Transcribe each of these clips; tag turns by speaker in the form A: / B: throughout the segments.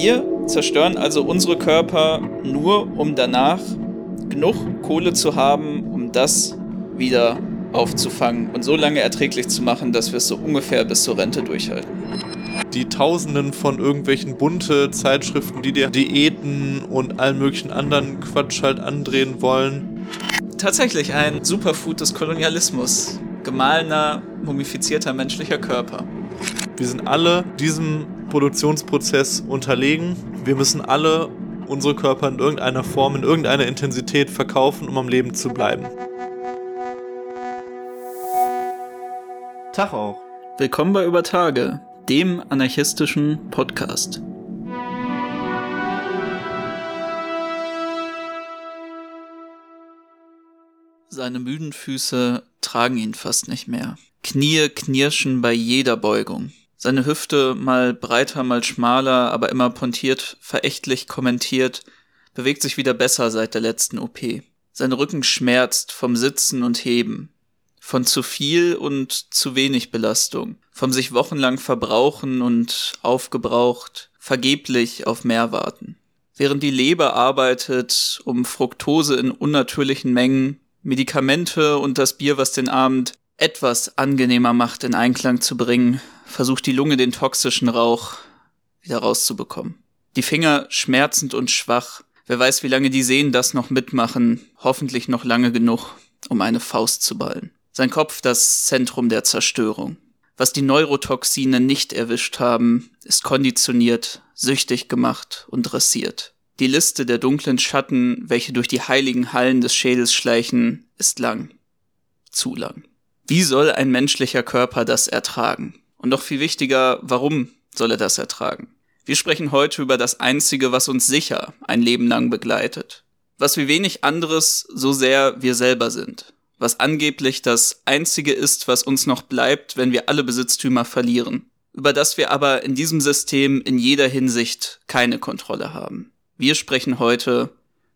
A: Wir zerstören also unsere Körper nur, um danach genug Kohle zu haben, um das wieder aufzufangen und so lange erträglich zu machen, dass wir es so ungefähr bis zur Rente durchhalten.
B: Die Tausenden von irgendwelchen bunte Zeitschriften, die dir Diäten und allen möglichen anderen Quatsch halt andrehen wollen.
A: Tatsächlich ein Superfood des Kolonialismus. Gemahlener, mumifizierter menschlicher Körper.
B: Wir sind alle diesem Produktionsprozess unterlegen. Wir müssen alle unsere Körper in irgendeiner Form, in irgendeiner Intensität verkaufen, um am Leben zu bleiben.
A: Tag auch. Willkommen bei Über Tage, dem anarchistischen Podcast. Seine müden Füße tragen ihn fast nicht mehr. Knie knirschen bei jeder Beugung. Seine Hüfte mal breiter, mal schmaler, aber immer pontiert, verächtlich kommentiert, bewegt sich wieder besser seit der letzten OP. Sein Rücken schmerzt vom Sitzen und Heben von zu viel und zu wenig Belastung, vom sich wochenlang verbrauchen und aufgebraucht, vergeblich auf mehr warten. Während die Leber arbeitet, um Fructose in unnatürlichen Mengen, Medikamente und das Bier, was den Abend etwas angenehmer macht, in Einklang zu bringen, versucht die Lunge den toxischen Rauch wieder rauszubekommen. Die Finger schmerzend und schwach. Wer weiß, wie lange die Sehnen das noch mitmachen, hoffentlich noch lange genug, um eine Faust zu ballen. Sein Kopf das Zentrum der Zerstörung. Was die Neurotoxine nicht erwischt haben, ist konditioniert, süchtig gemacht und dressiert. Die Liste der dunklen Schatten, welche durch die heiligen Hallen des Schädels schleichen, ist lang. Zu lang. Wie soll ein menschlicher Körper das ertragen? Und noch viel wichtiger, warum soll er das ertragen? Wir sprechen heute über das Einzige, was uns sicher ein Leben lang begleitet. Was wie wenig anderes so sehr wir selber sind was angeblich das Einzige ist, was uns noch bleibt, wenn wir alle Besitztümer verlieren, über das wir aber in diesem System in jeder Hinsicht keine Kontrolle haben. Wir sprechen heute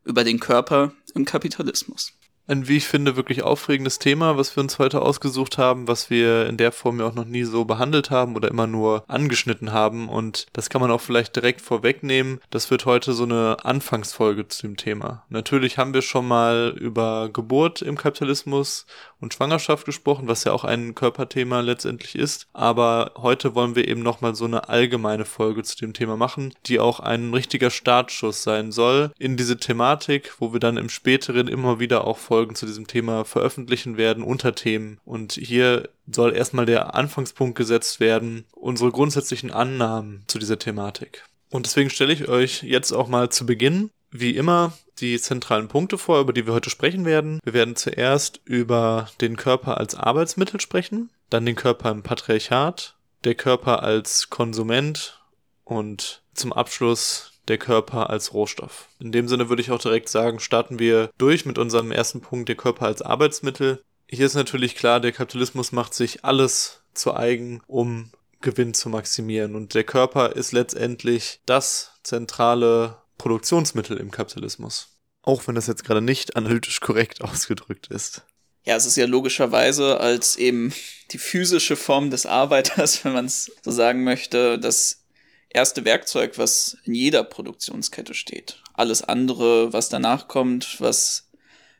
A: über den Körper im Kapitalismus
B: ein, wie ich finde, wirklich aufregendes Thema, was wir uns heute ausgesucht haben, was wir in der Form ja auch noch nie so behandelt haben oder immer nur angeschnitten haben. Und das kann man auch vielleicht direkt vorwegnehmen. Das wird heute so eine Anfangsfolge zu dem Thema. Natürlich haben wir schon mal über Geburt im Kapitalismus und Schwangerschaft gesprochen, was ja auch ein Körperthema letztendlich ist. Aber heute wollen wir eben nochmal so eine allgemeine Folge zu dem Thema machen, die auch ein richtiger Startschuss sein soll in diese Thematik, wo wir dann im späteren immer wieder auch Folgen zu diesem Thema veröffentlichen werden, Unterthemen. Und hier soll erstmal der Anfangspunkt gesetzt werden, unsere grundsätzlichen Annahmen zu dieser Thematik. Und deswegen stelle ich euch jetzt auch mal zu Beginn, wie immer, die zentralen Punkte vor, über die wir heute sprechen werden. Wir werden zuerst über den Körper als Arbeitsmittel sprechen, dann den Körper im Patriarchat, der Körper als Konsument und zum Abschluss der Körper als Rohstoff. In dem Sinne würde ich auch direkt sagen, starten wir durch mit unserem ersten Punkt, der Körper als Arbeitsmittel. Hier ist natürlich klar, der Kapitalismus macht sich alles zu eigen, um Gewinn zu maximieren. Und der Körper ist letztendlich das zentrale Produktionsmittel im Kapitalismus. Auch wenn das jetzt gerade nicht analytisch korrekt ausgedrückt ist.
A: Ja, es ist ja logischerweise als eben die physische Form des Arbeiters, wenn man es so sagen möchte, das erste Werkzeug, was in jeder Produktionskette steht. Alles andere, was danach kommt, was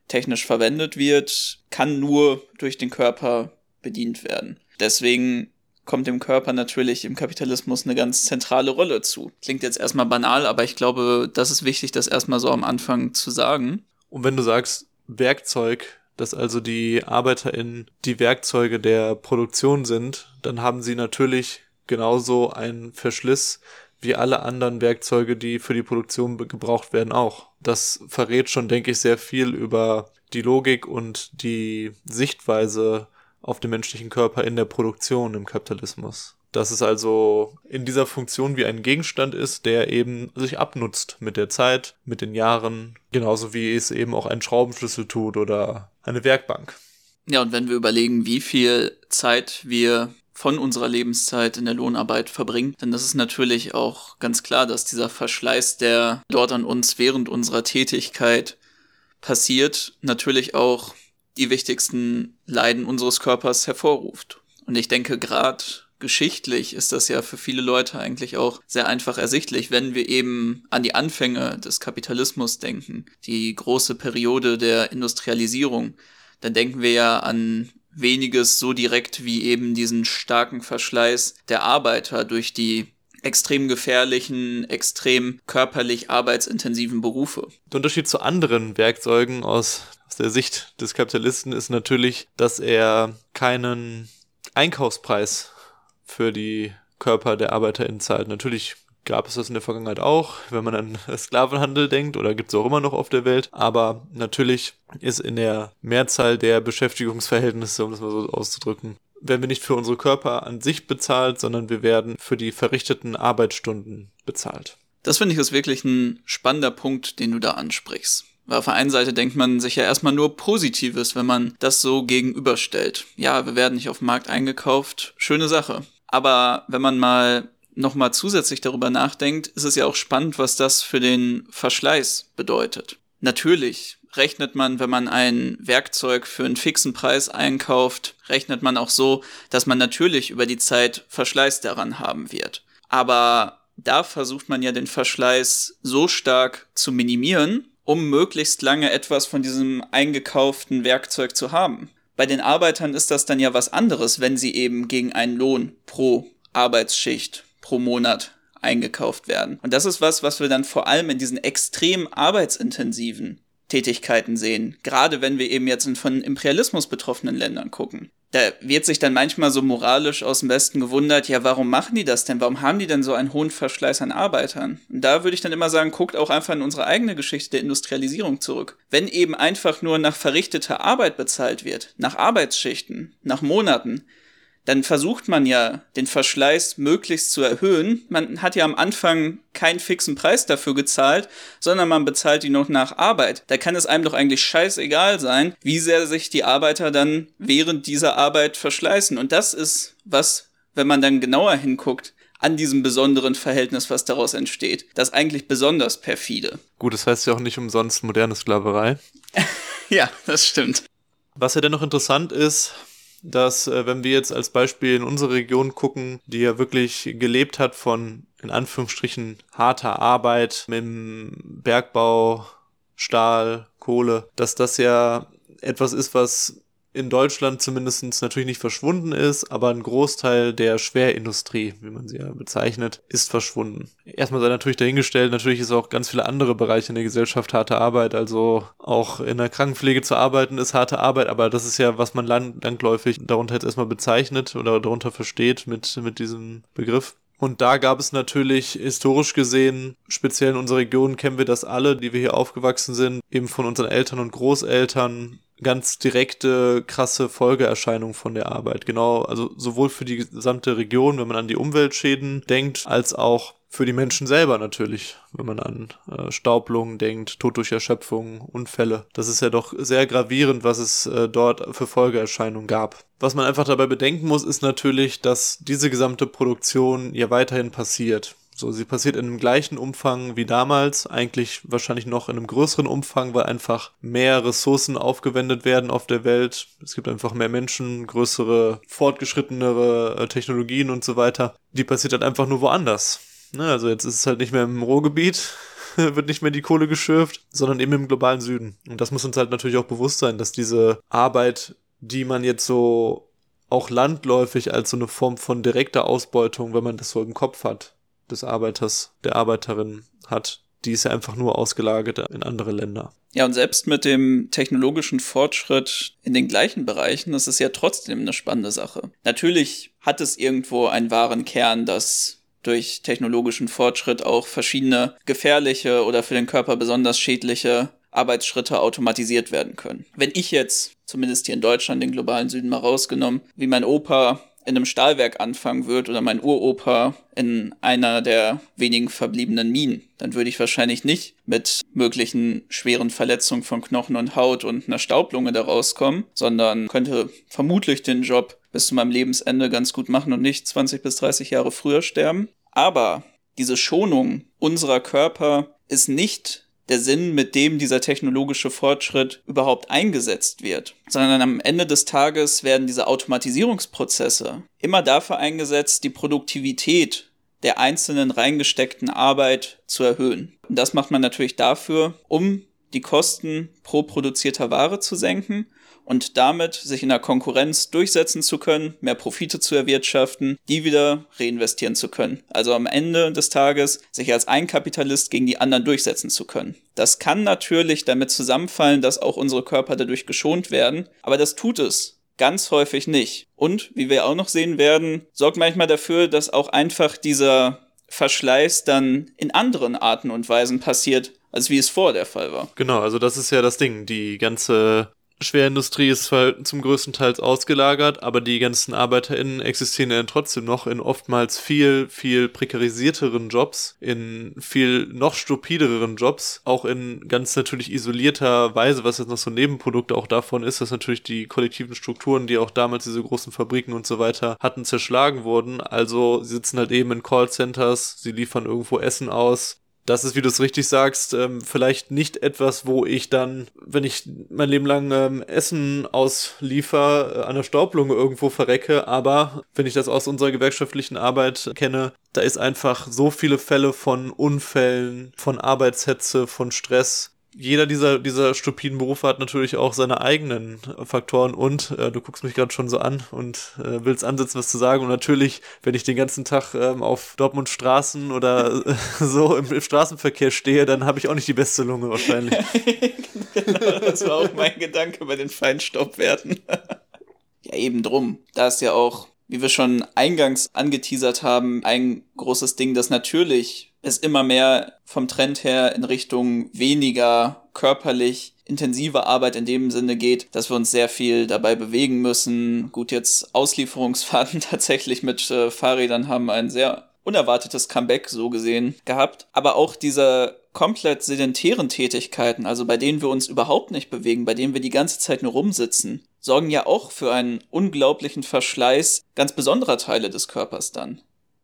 A: technisch verwendet wird, kann nur durch den Körper bedient werden. Deswegen kommt dem Körper natürlich im Kapitalismus eine ganz zentrale Rolle zu. Klingt jetzt erstmal banal, aber ich glaube, das ist wichtig, das erstmal so am Anfang zu sagen.
B: Und wenn du sagst Werkzeug, dass also die ArbeiterInnen die Werkzeuge der Produktion sind, dann haben sie natürlich genauso ein Verschliss wie alle anderen Werkzeuge, die für die Produktion gebraucht werden, auch. Das verrät schon, denke ich, sehr viel über die Logik und die Sichtweise auf den menschlichen Körper in der Produktion im Kapitalismus. Dass es also in dieser Funktion wie ein Gegenstand ist, der eben sich abnutzt mit der Zeit, mit den Jahren, genauso wie es eben auch ein Schraubenschlüssel tut oder eine Werkbank.
A: Ja, und wenn wir überlegen, wie viel Zeit wir von unserer Lebenszeit in der Lohnarbeit verbringen. Das ist natürlich auch ganz klar, dass dieser Verschleiß, der dort an uns während unserer Tätigkeit passiert, natürlich auch die wichtigsten Leiden unseres Körpers hervorruft. Und ich denke, gerade geschichtlich ist das ja für viele Leute eigentlich auch sehr einfach ersichtlich, wenn wir eben an die Anfänge des Kapitalismus denken, die große Periode der Industrialisierung, dann denken wir ja an weniges so direkt wie eben diesen starken Verschleiß der Arbeiter durch die extrem gefährlichen, extrem körperlich arbeitsintensiven Berufe.
B: Der Unterschied zu anderen Werkzeugen aus, aus der Sicht des Kapitalisten ist natürlich, dass er keinen Einkaufspreis für die Körper der ArbeiterInnen zahlt. Natürlich gab es das in der Vergangenheit auch, wenn man an Sklavenhandel denkt, oder gibt es auch immer noch auf der Welt. Aber natürlich ist in der Mehrzahl der Beschäftigungsverhältnisse, um das mal so auszudrücken, werden wir nicht für unsere Körper an sich bezahlt, sondern wir werden für die verrichteten Arbeitsstunden bezahlt.
A: Das finde ich ist wirklich ein spannender Punkt, den du da ansprichst. Weil auf der einen Seite denkt man sich ja erstmal nur Positives, wenn man das so gegenüberstellt. Ja, wir werden nicht auf dem Markt eingekauft, schöne Sache. Aber wenn man mal nochmal zusätzlich darüber nachdenkt, ist es ja auch spannend, was das für den Verschleiß bedeutet. Natürlich rechnet man, wenn man ein Werkzeug für einen fixen Preis einkauft, rechnet man auch so, dass man natürlich über die Zeit Verschleiß daran haben wird. Aber da versucht man ja den Verschleiß so stark zu minimieren, um möglichst lange etwas von diesem eingekauften Werkzeug zu haben. Bei den Arbeitern ist das dann ja was anderes, wenn sie eben gegen einen Lohn pro Arbeitsschicht pro Monat eingekauft werden. Und das ist was, was wir dann vor allem in diesen extrem arbeitsintensiven Tätigkeiten sehen. Gerade wenn wir eben jetzt in von Imperialismus betroffenen Ländern gucken. Da wird sich dann manchmal so moralisch aus dem Westen gewundert, ja, warum machen die das denn? Warum haben die denn so einen hohen Verschleiß an Arbeitern? Und da würde ich dann immer sagen, guckt auch einfach in unsere eigene Geschichte der Industrialisierung zurück. Wenn eben einfach nur nach verrichteter Arbeit bezahlt wird, nach Arbeitsschichten, nach Monaten, dann versucht man ja, den Verschleiß möglichst zu erhöhen. Man hat ja am Anfang keinen fixen Preis dafür gezahlt, sondern man bezahlt die noch nach Arbeit. Da kann es einem doch eigentlich scheißegal sein, wie sehr sich die Arbeiter dann während dieser Arbeit verschleißen. Und das ist was, wenn man dann genauer hinguckt, an diesem besonderen Verhältnis, was daraus entsteht. Das eigentlich besonders perfide.
B: Gut, das heißt ja auch nicht umsonst moderne Sklaverei.
A: ja, das stimmt.
B: Was ja dennoch interessant ist, dass äh, wenn wir jetzt als Beispiel in unsere Region gucken, die ja wirklich gelebt hat von in Anführungsstrichen harter Arbeit mit dem Bergbau, Stahl, Kohle, dass das ja etwas ist, was in Deutschland zumindest natürlich nicht verschwunden ist, aber ein Großteil der Schwerindustrie, wie man sie ja bezeichnet, ist verschwunden. Erstmal sei natürlich dahingestellt, natürlich ist auch ganz viele andere Bereiche in der Gesellschaft harte Arbeit, also auch in der Krankenpflege zu arbeiten ist harte Arbeit, aber das ist ja, was man lang langläufig darunter jetzt erstmal bezeichnet oder darunter versteht mit, mit diesem Begriff. Und da gab es natürlich historisch gesehen, speziell in unserer Region kennen wir das alle, die wir hier aufgewachsen sind, eben von unseren Eltern und Großeltern, ganz direkte, krasse Folgeerscheinungen von der Arbeit. Genau, also sowohl für die gesamte Region, wenn man an die Umweltschäden denkt, als auch für die Menschen selber natürlich, wenn man an äh, Staublungen denkt, Tod durch Erschöpfung, Unfälle. Das ist ja doch sehr gravierend, was es äh, dort für Folgeerscheinungen gab. Was man einfach dabei bedenken muss, ist natürlich, dass diese gesamte Produktion ja weiterhin passiert. So, sie passiert in dem gleichen Umfang wie damals, eigentlich wahrscheinlich noch in einem größeren Umfang, weil einfach mehr Ressourcen aufgewendet werden auf der Welt. Es gibt einfach mehr Menschen, größere, fortgeschrittenere äh, Technologien und so weiter. Die passiert halt einfach nur woanders. Ne, also jetzt ist es halt nicht mehr im Ruhrgebiet, wird nicht mehr die Kohle geschürft, sondern eben im globalen Süden. Und das muss uns halt natürlich auch bewusst sein, dass diese Arbeit, die man jetzt so auch landläufig als so eine Form von direkter Ausbeutung, wenn man das so im Kopf hat, des Arbeiters, der Arbeiterin hat. Die ist ja einfach nur ausgelagert in andere Länder.
A: Ja, und selbst mit dem technologischen Fortschritt in den gleichen Bereichen, ist ja trotzdem eine spannende Sache. Natürlich hat es irgendwo einen wahren Kern, dass durch technologischen Fortschritt auch verschiedene gefährliche oder für den Körper besonders schädliche Arbeitsschritte automatisiert werden können. Wenn ich jetzt, zumindest hier in Deutschland, den globalen Süden mal rausgenommen, wie mein Opa in einem Stahlwerk anfangen würde oder mein Uropa in einer der wenigen verbliebenen Minen, dann würde ich wahrscheinlich nicht mit möglichen schweren Verletzungen von Knochen und Haut und einer Staublunge da rauskommen, sondern könnte vermutlich den Job bis zu meinem Lebensende ganz gut machen und nicht 20 bis 30 Jahre früher sterben. Aber diese Schonung unserer Körper ist nicht der Sinn, mit dem dieser technologische Fortschritt überhaupt eingesetzt wird, sondern am Ende des Tages werden diese Automatisierungsprozesse immer dafür eingesetzt, die Produktivität der einzelnen reingesteckten Arbeit zu erhöhen. Und das macht man natürlich dafür, um die Kosten pro produzierter Ware zu senken und damit sich in der Konkurrenz durchsetzen zu können, mehr Profite zu erwirtschaften, die wieder reinvestieren zu können. Also am Ende des Tages sich als ein Kapitalist gegen die anderen durchsetzen zu können. Das kann natürlich damit zusammenfallen, dass auch unsere Körper dadurch geschont werden, aber das tut es ganz häufig nicht. Und, wie wir auch noch sehen werden, sorgt manchmal dafür, dass auch einfach dieser Verschleiß dann in anderen Arten und Weisen passiert, als wie es vor der Fall war.
B: Genau, also das ist ja das Ding. Die ganze Schwerindustrie ist zwar zum größten Teil ausgelagert, aber die ganzen ArbeiterInnen existieren ja trotzdem noch in oftmals viel, viel prekarisierteren Jobs, in viel noch stupideren Jobs, auch in ganz natürlich isolierter Weise, was jetzt noch so ein Nebenprodukt auch davon ist, dass natürlich die kollektiven Strukturen, die auch damals diese großen Fabriken und so weiter hatten, zerschlagen wurden. Also sie sitzen halt eben in Callcenters, sie liefern irgendwo Essen aus, das ist, wie du es richtig sagst, ähm, vielleicht nicht etwas, wo ich dann, wenn ich mein Leben lang ähm, Essen ausliefer, äh, an der Staublunge irgendwo verrecke, aber wenn ich das aus unserer gewerkschaftlichen Arbeit kenne, da ist einfach so viele Fälle von Unfällen, von Arbeitshetze, von Stress, jeder dieser, dieser stupiden Berufe hat natürlich auch seine eigenen Faktoren und äh, du guckst mich gerade schon so an und äh, willst ansetzen, was zu sagen. Und natürlich, wenn ich den ganzen Tag ähm, auf Dortmund Straßen oder äh, so im, im, Straßenverkehr stehe, dann habe ich auch nicht die beste Lunge wahrscheinlich.
A: genau, das war auch mein Gedanke bei den Feinstaubwerten. ja, eben drum. Da ist ja auch, wie wir schon eingangs angeteasert haben, ein großes Ding, das natürlich es immer mehr vom Trend her in Richtung weniger körperlich intensive Arbeit in dem Sinne geht, dass wir uns sehr viel dabei bewegen müssen. Gut, jetzt Auslieferungsfahrten tatsächlich mit äh, Fahrrädern haben ein sehr unerwartetes Comeback so gesehen gehabt. Aber auch diese komplett sedentären Tätigkeiten, also bei denen wir uns überhaupt nicht bewegen, bei denen wir die ganze Zeit nur rumsitzen, sorgen ja auch für einen unglaublichen Verschleiß ganz besonderer Teile des Körpers dann.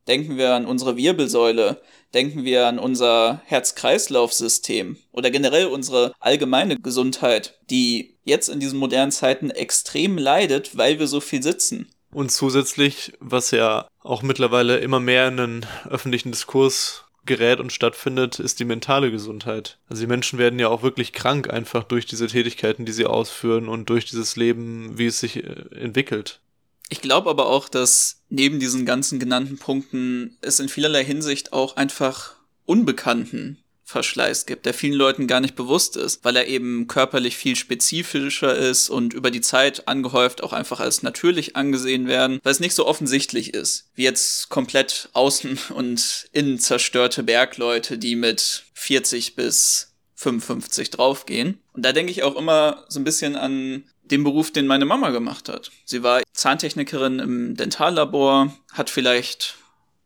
A: Denken wir an unsere Wirbelsäule, denken wir an unser Herz-Kreislauf-System oder generell unsere allgemeine Gesundheit, die jetzt in diesen modernen Zeiten extrem leidet, weil wir so viel sitzen.
B: Und zusätzlich, was ja auch mittlerweile immer mehr in den öffentlichen Diskurs gerät und stattfindet, ist die mentale Gesundheit. Also die Menschen werden ja auch wirklich krank einfach durch diese Tätigkeiten, die sie ausführen und durch dieses Leben, wie es sich äh, entwickelt.
A: Ich glaube aber auch, dass neben diesen ganzen genannten Punkten es in vielerlei Hinsicht auch einfach unbekannten Verschleiß gibt, der vielen Leuten gar nicht bewusst ist, weil er eben körperlich viel spezifischer ist und über die Zeit angehäuft auch einfach als natürlich angesehen werden, weil es nicht so offensichtlich ist, wie jetzt komplett außen und innen zerstörte Bergleute, die mit 40 bis 55 draufgehen. Und da denke ich auch immer so ein bisschen an den Beruf, den meine Mama gemacht hat. Sie war Zahntechnikerin im Dentallabor, hat vielleicht,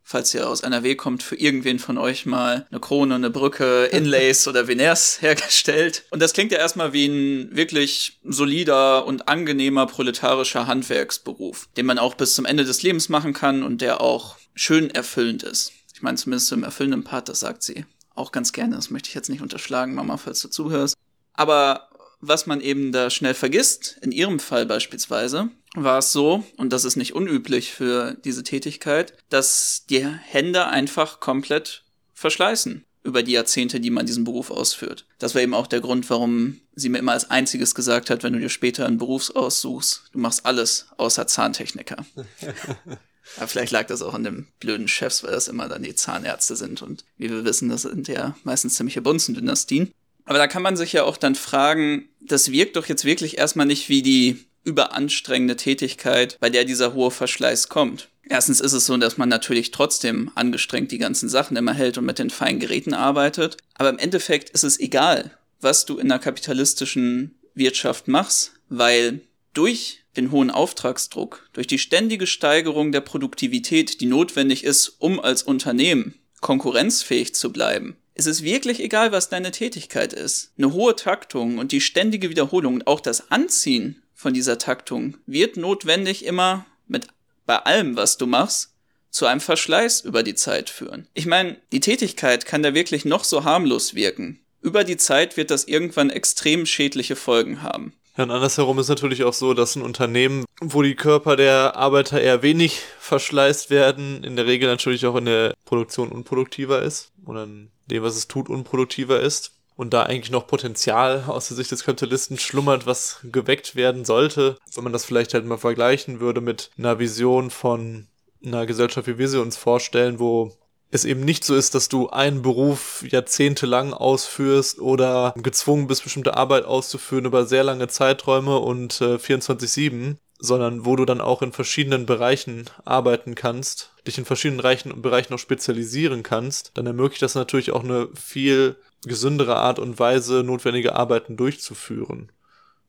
A: falls ihr aus NRW kommt, für irgendwen von euch mal eine Krone, eine Brücke, Inlays oder Veneers hergestellt. Und das klingt ja erstmal wie ein wirklich solider und angenehmer proletarischer Handwerksberuf, den man auch bis zum Ende des Lebens machen kann und der auch schön erfüllend ist. Ich meine, zumindest im erfüllenden Part, das sagt sie auch ganz gerne. Das möchte ich jetzt nicht unterschlagen, Mama, falls du zuhörst. Aber was man eben da schnell vergisst, in ihrem Fall beispielsweise, war es so, und das ist nicht unüblich für diese Tätigkeit, dass die Hände einfach komplett verschleißen über die Jahrzehnte, die man diesen Beruf ausführt. Das war eben auch der Grund, warum sie mir immer als einziges gesagt hat, wenn du dir später einen Beruf aussuchst, du machst alles außer Zahntechniker. Aber vielleicht lag das auch an den blöden Chefs, weil das immer dann die Zahnärzte sind. Und wie wir wissen, das sind ja meistens ziemliche Bunzen-Dynastien. Aber da kann man sich ja auch dann fragen, das wirkt doch jetzt wirklich erstmal nicht wie die überanstrengende Tätigkeit, bei der dieser hohe Verschleiß kommt. Erstens ist es so, dass man natürlich trotzdem angestrengt die ganzen Sachen immer hält und mit den feinen Geräten arbeitet. Aber im Endeffekt ist es egal, was du in der kapitalistischen Wirtschaft machst, weil durch den hohen Auftragsdruck, durch die ständige Steigerung der Produktivität, die notwendig ist, um als Unternehmen konkurrenzfähig zu bleiben, es ist wirklich egal, was deine Tätigkeit ist. Eine hohe Taktung und die ständige Wiederholung und auch das Anziehen von dieser Taktung wird notwendig immer mit bei allem, was du machst, zu einem Verschleiß über die Zeit führen. Ich meine, die Tätigkeit kann da wirklich noch so harmlos wirken. über die Zeit wird das irgendwann extrem schädliche Folgen haben.
B: Ja, und andersherum ist natürlich auch so, dass ein Unternehmen, wo die Körper der Arbeiter eher wenig verschleißt werden, in der Regel natürlich auch in der Produktion unproduktiver ist oder in dem, was es tut, unproduktiver ist. Und da eigentlich noch Potenzial aus der Sicht des Kapitalisten schlummert, was geweckt werden sollte, wenn man das vielleicht halt mal vergleichen würde mit einer Vision von einer Gesellschaft, wie wir sie uns vorstellen, wo es eben nicht so ist, dass du einen Beruf jahrzehntelang ausführst oder gezwungen bist, bestimmte Arbeit auszuführen über sehr lange Zeiträume und äh, 24-7, sondern wo du dann auch in verschiedenen Bereichen arbeiten kannst, dich in verschiedenen Bereichen, Bereichen auch spezialisieren kannst, dann ermöglicht das natürlich auch eine viel gesündere Art und Weise, notwendige Arbeiten durchzuführen.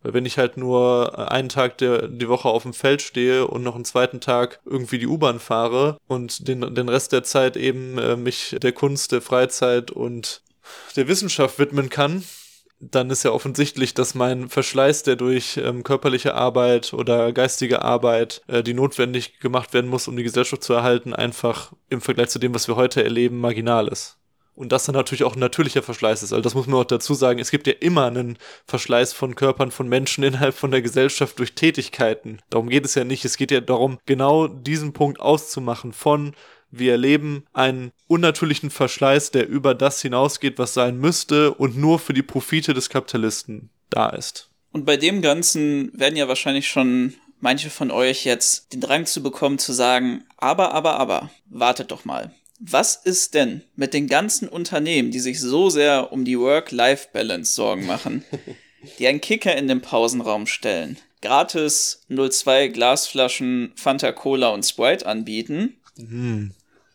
B: Weil wenn ich halt nur einen Tag der, die Woche auf dem Feld stehe und noch einen zweiten Tag irgendwie die U-Bahn fahre und den, den Rest der Zeit eben äh, mich der Kunst, der Freizeit und der Wissenschaft widmen kann, dann ist ja offensichtlich, dass mein Verschleiß, der durch ähm, körperliche Arbeit oder geistige Arbeit, äh, die notwendig gemacht werden muss, um die Gesellschaft zu erhalten, einfach im Vergleich zu dem, was wir heute erleben, marginal ist. Und das dann natürlich auch ein natürlicher Verschleiß ist. Also das muss man auch dazu sagen. Es gibt ja immer einen Verschleiß von Körpern von Menschen innerhalb von der Gesellschaft durch Tätigkeiten. Darum geht es ja nicht. Es geht ja darum, genau diesen Punkt auszumachen von wir erleben einen unnatürlichen Verschleiß, der über das hinausgeht, was sein müsste und nur für die Profite des Kapitalisten da ist.
A: Und bei dem Ganzen werden ja wahrscheinlich schon manche von euch jetzt den Drang zu bekommen zu sagen, aber, aber, aber, wartet doch mal. Was ist denn mit den ganzen Unternehmen, die sich so sehr um die Work-Life-Balance Sorgen machen, die einen Kicker in den Pausenraum stellen, gratis 02 Glasflaschen Fanta Cola und Sprite anbieten mhm.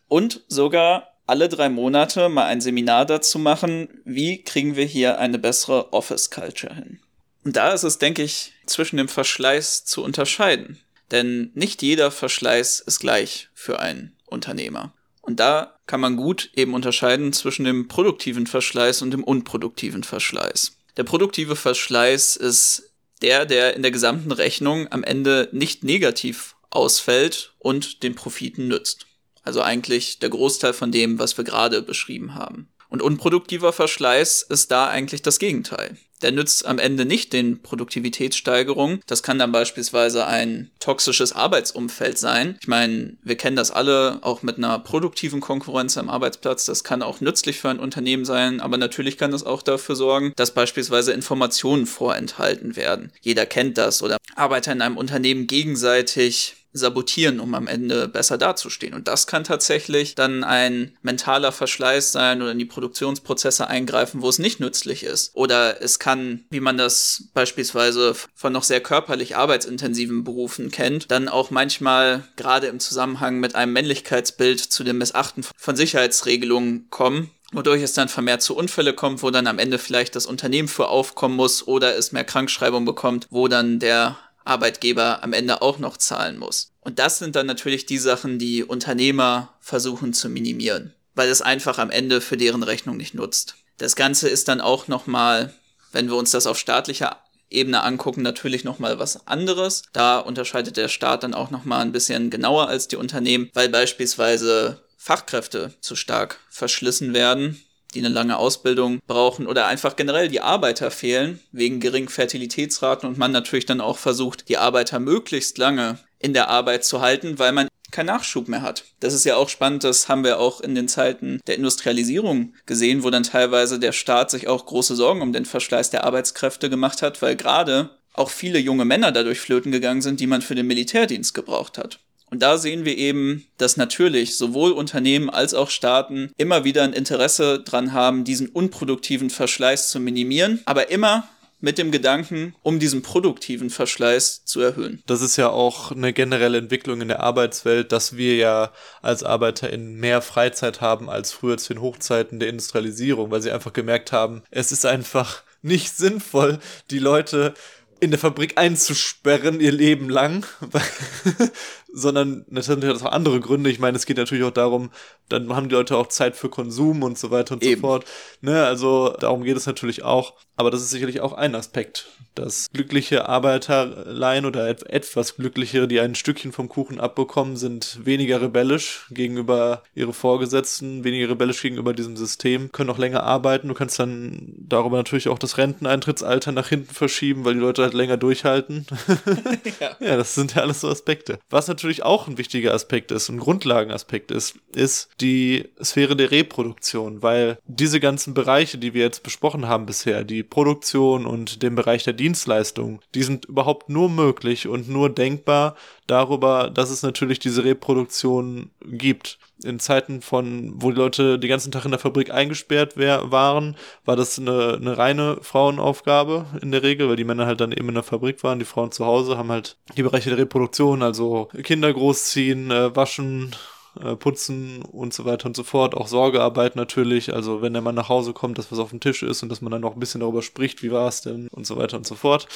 A: Und sogar alle drei Monate mal ein Seminar dazu machen, wie kriegen wir hier eine bessere Office-Culture hin. Und da ist es, denke ich, zwischen dem Verschleiß zu unterscheiden. Denn nicht jeder Verschleiß ist gleich für einen Unternehmer. Und da kann man gut eben unterscheiden zwischen dem produktiven Verschleiß und dem unproduktiven Verschleiß. Der produktive Verschleiß ist der, der in der gesamten Rechnung am Ende nicht negativ ausfällt und den Profiten nützt. Also eigentlich der Großteil von dem, was wir gerade beschrieben haben. Und unproduktiver Verschleiß ist da eigentlich das Gegenteil. Der nützt am Ende nicht den Produktivitätssteigerungen. Das kann dann beispielsweise ein toxisches Arbeitsumfeld sein. Ich meine, wir kennen das alle auch mit einer produktiven Konkurrenz am Arbeitsplatz. Das kann auch nützlich für ein Unternehmen sein, aber natürlich kann das auch dafür sorgen, dass beispielsweise Informationen vorenthalten werden. Jeder kennt das oder Arbeiter in einem Unternehmen gegenseitig sabotieren, um am Ende besser dazustehen. Und das kann tatsächlich dann ein mentaler Verschleiß sein oder in die Produktionsprozesse eingreifen, wo es nicht nützlich ist. Oder es kann, wie man das beispielsweise von noch sehr körperlich arbeitsintensiven Berufen kennt, dann auch manchmal gerade im Zusammenhang mit einem Männlichkeitsbild zu dem Missachten von Sicherheitsregelungen kommen, wodurch es dann vermehrt zu Unfälle kommt, wo dann am Ende vielleicht das Unternehmen für aufkommen muss oder es mehr Krankschreibung bekommt, wo dann der Arbeitgeber am Ende auch noch zahlen muss. Und das sind dann natürlich die Sachen, die Unternehmer versuchen zu minimieren, weil es einfach am Ende für deren Rechnung nicht nutzt. Das Ganze ist dann auch nochmal, wenn wir uns das auf staatlicher Ebene angucken, natürlich nochmal was anderes. Da unterscheidet der Staat dann auch nochmal ein bisschen genauer als die Unternehmen, weil beispielsweise Fachkräfte zu stark verschlissen werden die eine lange Ausbildung brauchen oder einfach generell die Arbeiter fehlen wegen geringen Fertilitätsraten und man natürlich dann auch versucht, die Arbeiter möglichst lange in der Arbeit zu halten, weil man keinen Nachschub mehr hat. Das ist ja auch spannend, das haben wir auch in den Zeiten der Industrialisierung gesehen, wo dann teilweise der Staat sich auch große Sorgen um den Verschleiß der Arbeitskräfte gemacht hat, weil gerade auch viele junge Männer dadurch flöten gegangen sind, die man für den Militärdienst gebraucht hat. Und da sehen wir eben, dass natürlich sowohl Unternehmen als auch Staaten immer wieder ein Interesse dran haben, diesen unproduktiven Verschleiß zu minimieren, aber immer mit dem Gedanken, um diesen produktiven Verschleiß zu erhöhen.
B: Das ist ja auch eine generelle Entwicklung in der Arbeitswelt, dass wir ja als Arbeiter in mehr Freizeit haben als früher zu den Hochzeiten der Industrialisierung, weil sie einfach gemerkt haben, es ist einfach nicht sinnvoll, die Leute in der Fabrik einzusperren ihr Leben lang, sondern natürlich hat das auch andere Gründe. Ich meine, es geht natürlich auch darum, dann haben die Leute auch Zeit für Konsum und so weiter und Eben. so fort. Ne, also darum geht es natürlich auch. Aber das ist sicherlich auch ein Aspekt, dass glückliche Arbeiterlein oder etwas glücklichere, die ein Stückchen vom Kuchen abbekommen, sind weniger rebellisch gegenüber ihre Vorgesetzten, weniger rebellisch gegenüber diesem System, können auch länger arbeiten. Du kannst dann darüber natürlich auch das Renteneintrittsalter nach hinten verschieben, weil die Leute halt länger durchhalten. ja. ja, das sind ja alles so Aspekte. Was natürlich auch ein wichtiger Aspekt ist, ein Grundlagenaspekt ist, ist die Sphäre der Reproduktion, weil diese ganzen Bereiche, die wir jetzt besprochen haben bisher, die Produktion und den Bereich der Dienstleistung, die sind überhaupt nur möglich und nur denkbar darüber, dass es natürlich diese Reproduktion gibt. In Zeiten von, wo die Leute den ganzen Tag in der Fabrik eingesperrt wär, waren, war das eine, eine reine Frauenaufgabe in der Regel, weil die Männer halt dann eben in der Fabrik waren, die Frauen zu Hause haben halt die Bereiche der Reproduktion, also Kinder großziehen, äh, waschen, äh, putzen und so weiter und so fort. Auch Sorgearbeit natürlich. Also wenn der Mann nach Hause kommt, dass was auf dem Tisch ist und dass man dann noch ein bisschen darüber spricht, wie war es denn und so weiter und so fort.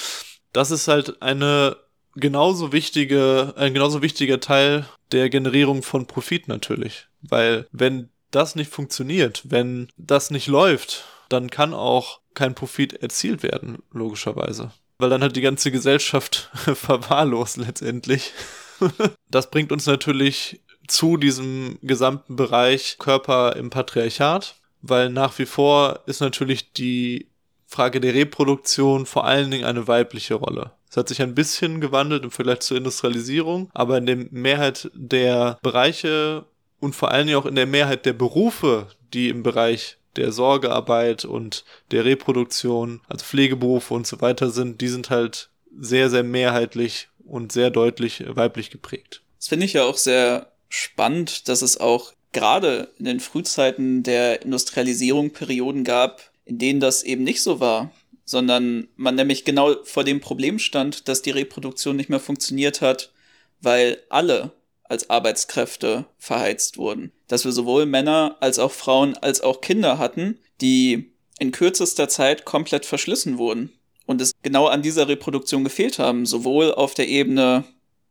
B: Das ist halt eine genauso wichtige, ein genauso wichtiger Teil der Generierung von Profit natürlich. Weil wenn das nicht funktioniert, wenn das nicht läuft, dann kann auch kein Profit erzielt werden, logischerweise. Weil dann hat die ganze Gesellschaft verwahrlost letztendlich. das bringt uns natürlich zu diesem gesamten Bereich Körper im Patriarchat, weil nach wie vor ist natürlich die Frage der Reproduktion vor allen Dingen eine weibliche Rolle. Es hat sich ein bisschen gewandelt im Vergleich zur Industrialisierung, aber in der Mehrheit der Bereiche und vor allen Dingen auch in der Mehrheit der Berufe, die im Bereich der Sorgearbeit und der Reproduktion, also Pflegeberufe und so weiter sind, die sind halt sehr, sehr mehrheitlich und sehr deutlich weiblich geprägt.
A: Das finde ich ja auch sehr spannend, dass es auch gerade in den Frühzeiten der Industrialisierung Perioden gab, in denen das eben nicht so war sondern man nämlich genau vor dem Problem stand, dass die Reproduktion nicht mehr funktioniert hat, weil alle als Arbeitskräfte verheizt wurden. Dass wir sowohl Männer als auch Frauen als auch Kinder hatten, die in kürzester Zeit komplett verschlissen wurden und es genau an dieser Reproduktion gefehlt haben, sowohl auf der Ebene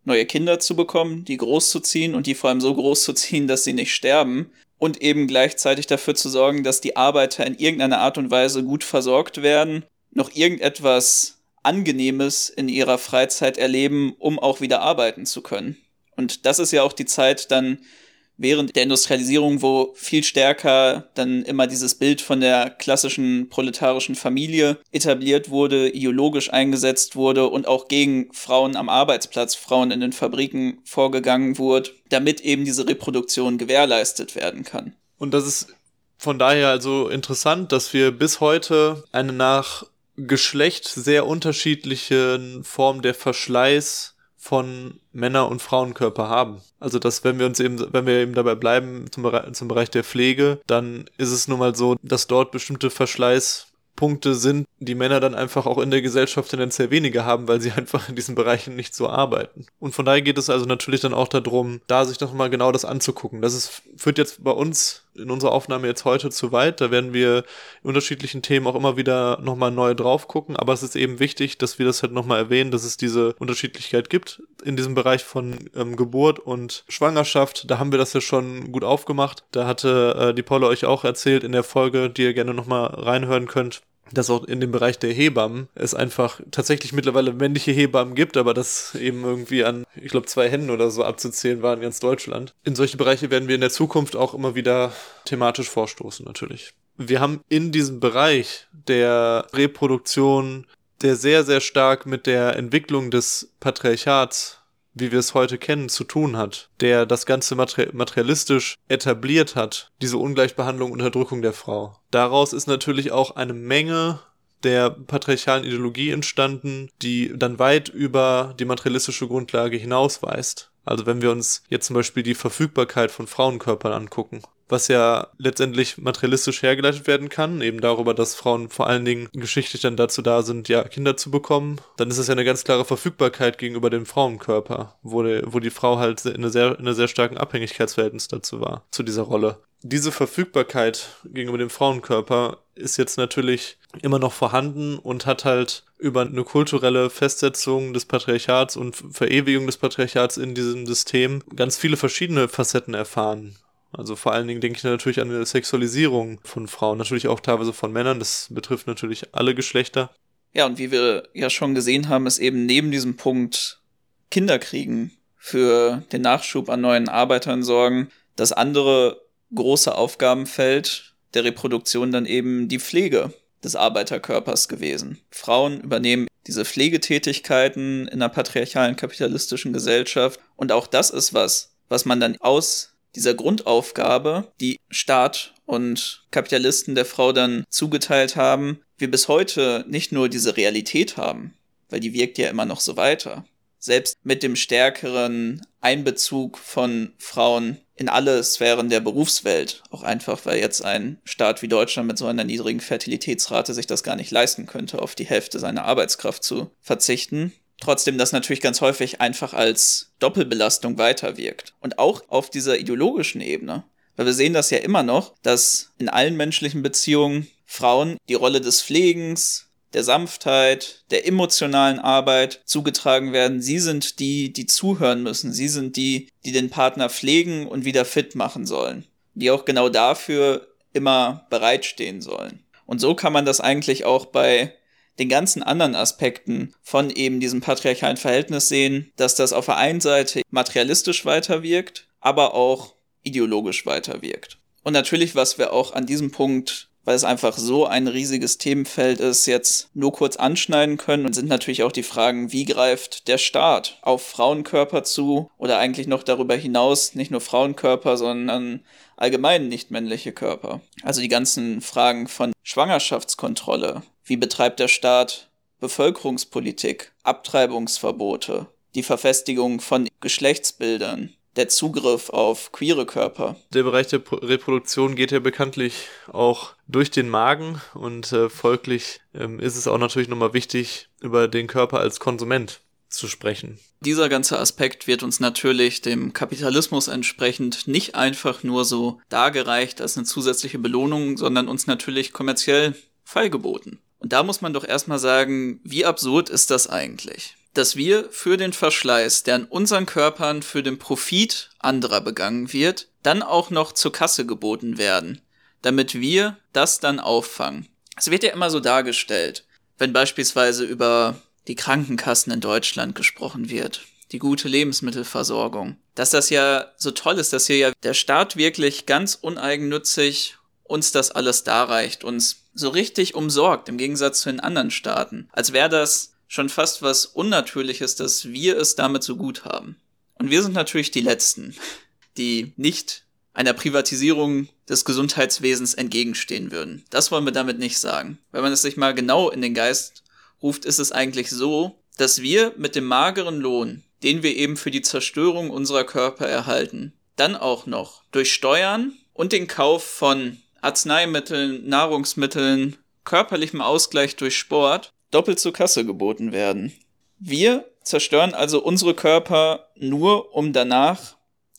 A: neue Kinder zu bekommen, die groß zu ziehen und die vor allem so groß zu ziehen, dass sie nicht sterben, und eben gleichzeitig dafür zu sorgen, dass die Arbeiter in irgendeiner Art und Weise gut versorgt werden noch irgendetwas Angenehmes in ihrer Freizeit erleben, um auch wieder arbeiten zu können. Und das ist ja auch die Zeit dann während der Industrialisierung, wo viel stärker dann immer dieses Bild von der klassischen proletarischen Familie etabliert wurde, ideologisch eingesetzt wurde und auch gegen Frauen am Arbeitsplatz, Frauen in den Fabriken vorgegangen wurde, damit eben diese Reproduktion gewährleistet werden kann.
B: Und das ist von daher also interessant, dass wir bis heute eine nach Geschlecht sehr unterschiedlichen Formen der Verschleiß von Männer- und Frauenkörper haben. Also, dass wenn wir uns eben, wenn wir eben dabei bleiben zum, Bereich, zum Bereich der Pflege, dann ist es nun mal so, dass dort bestimmte Verschleiß Punkte sind, die Männer dann einfach auch in der Gesellschaft tendenziell weniger haben, weil sie einfach in diesen Bereichen nicht so arbeiten. Und von daher geht es also natürlich dann auch darum, da sich doch mal genau das anzugucken. Das ist, führt jetzt bei uns in unserer Aufnahme jetzt heute zu weit. Da werden wir unterschiedlichen Themen auch immer wieder nochmal neu drauf gucken. Aber es ist eben wichtig, dass wir das halt nochmal erwähnen, dass es diese Unterschiedlichkeit gibt in diesem Bereich von ähm, Geburt und Schwangerschaft. Da haben wir das ja schon gut aufgemacht. Da hatte äh, die Paula euch auch erzählt in der Folge, die ihr gerne nochmal reinhören könnt dass auch in dem Bereich der Hebammen es einfach tatsächlich mittlerweile männliche Hebammen gibt, aber das eben irgendwie an, ich glaube, zwei Händen oder so abzuzählen war in ganz Deutschland. In solche Bereiche werden wir in der Zukunft auch immer wieder thematisch vorstoßen, natürlich. Wir haben in diesem Bereich der Reproduktion, der sehr, sehr stark mit der Entwicklung des Patriarchats wie wir es heute kennen, zu tun hat, der das Ganze materialistisch etabliert hat, diese Ungleichbehandlung, Unterdrückung der Frau. Daraus ist natürlich auch eine Menge der patriarchalen Ideologie entstanden, die dann weit über die materialistische Grundlage hinausweist. Also wenn wir uns jetzt zum Beispiel die Verfügbarkeit von Frauenkörpern angucken, was ja letztendlich materialistisch hergeleitet werden kann, eben darüber, dass Frauen vor allen Dingen geschichtlich dann dazu da sind, ja, Kinder zu bekommen, dann ist es ja eine ganz klare Verfügbarkeit gegenüber dem Frauenkörper, wo, die, wo die Frau halt in einer sehr, in einer sehr starken Abhängigkeitsverhältnis dazu war, zu dieser Rolle. Diese Verfügbarkeit gegenüber dem Frauenkörper ist jetzt natürlich immer noch vorhanden und hat halt über eine kulturelle Festsetzung des Patriarchats und Verewigung des Patriarchats in diesem System ganz viele verschiedene Facetten erfahren. Also vor allen Dingen denke ich natürlich an eine Sexualisierung von Frauen, natürlich auch teilweise von Männern, das betrifft natürlich alle Geschlechter.
A: Ja, und wie wir ja schon gesehen haben, ist eben neben diesem Punkt Kinderkriegen für den Nachschub an neuen Arbeitern sorgen, das andere große Aufgabenfeld der Reproduktion dann eben die Pflege des Arbeiterkörpers gewesen. Frauen übernehmen diese Pflegetätigkeiten in einer patriarchalen kapitalistischen Gesellschaft und auch das ist was, was man dann aus dieser Grundaufgabe, die Staat und Kapitalisten der Frau dann zugeteilt haben, wir bis heute nicht nur diese Realität haben, weil die wirkt ja immer noch so weiter. Selbst mit dem stärkeren Einbezug von Frauen in alle Sphären der Berufswelt, auch einfach, weil jetzt ein Staat wie Deutschland mit so einer niedrigen Fertilitätsrate sich das gar nicht leisten könnte, auf die Hälfte seiner Arbeitskraft zu verzichten, trotzdem das natürlich ganz häufig einfach als Doppelbelastung weiterwirkt. Und auch auf dieser ideologischen Ebene. Weil wir sehen das ja immer noch, dass in allen menschlichen Beziehungen Frauen die Rolle des Pflegens, der Sanftheit, der emotionalen Arbeit zugetragen werden. Sie sind die, die zuhören müssen. Sie sind die, die den Partner pflegen und wieder fit machen sollen. Die auch genau dafür immer bereitstehen sollen. Und so kann man das eigentlich auch bei den ganzen anderen Aspekten von eben diesem patriarchalen Verhältnis sehen, dass das auf der einen Seite materialistisch weiterwirkt, aber auch ideologisch weiterwirkt. Und natürlich, was wir auch an diesem Punkt, weil es einfach so ein riesiges Themenfeld ist, jetzt nur kurz anschneiden können sind natürlich auch die Fragen, wie greift der Staat auf Frauenkörper zu oder eigentlich noch darüber hinaus nicht nur Frauenkörper, sondern allgemein nicht männliche Körper. Also die ganzen Fragen von Schwangerschaftskontrolle, wie betreibt der Staat Bevölkerungspolitik, Abtreibungsverbote, die Verfestigung von Geschlechtsbildern, der Zugriff auf queere Körper.
B: Der Bereich der Reproduktion geht ja bekanntlich auch durch den Magen und äh, folglich ähm, ist es auch natürlich nochmal wichtig, über den Körper als Konsument zu sprechen.
A: Dieser ganze Aspekt wird uns natürlich dem Kapitalismus entsprechend nicht einfach nur so dargereicht als eine zusätzliche Belohnung, sondern uns natürlich kommerziell feilgeboten. Und da muss man doch erstmal sagen, wie absurd ist das eigentlich? Dass wir für den Verschleiß, der an unseren Körpern für den Profit anderer begangen wird, dann auch noch zur Kasse geboten werden, damit wir das dann auffangen. Es wird ja immer so dargestellt, wenn beispielsweise über die Krankenkassen in Deutschland gesprochen wird, die gute Lebensmittelversorgung, dass das ja so toll ist, dass hier ja der Staat wirklich ganz uneigennützig uns das alles darreicht, uns so richtig umsorgt, im Gegensatz zu den anderen Staaten. Als wäre das schon fast was Unnatürliches, dass wir es damit so gut haben. Und wir sind natürlich die Letzten, die nicht einer Privatisierung des Gesundheitswesens entgegenstehen würden. Das wollen wir damit nicht sagen. Wenn man es sich mal genau in den Geist ruft, ist es eigentlich so, dass wir mit dem mageren Lohn, den wir eben für die Zerstörung unserer Körper erhalten, dann auch noch durch Steuern und den Kauf von Arzneimitteln, Nahrungsmitteln, körperlichem Ausgleich durch Sport doppelt zur Kasse geboten werden. Wir zerstören also unsere Körper nur, um danach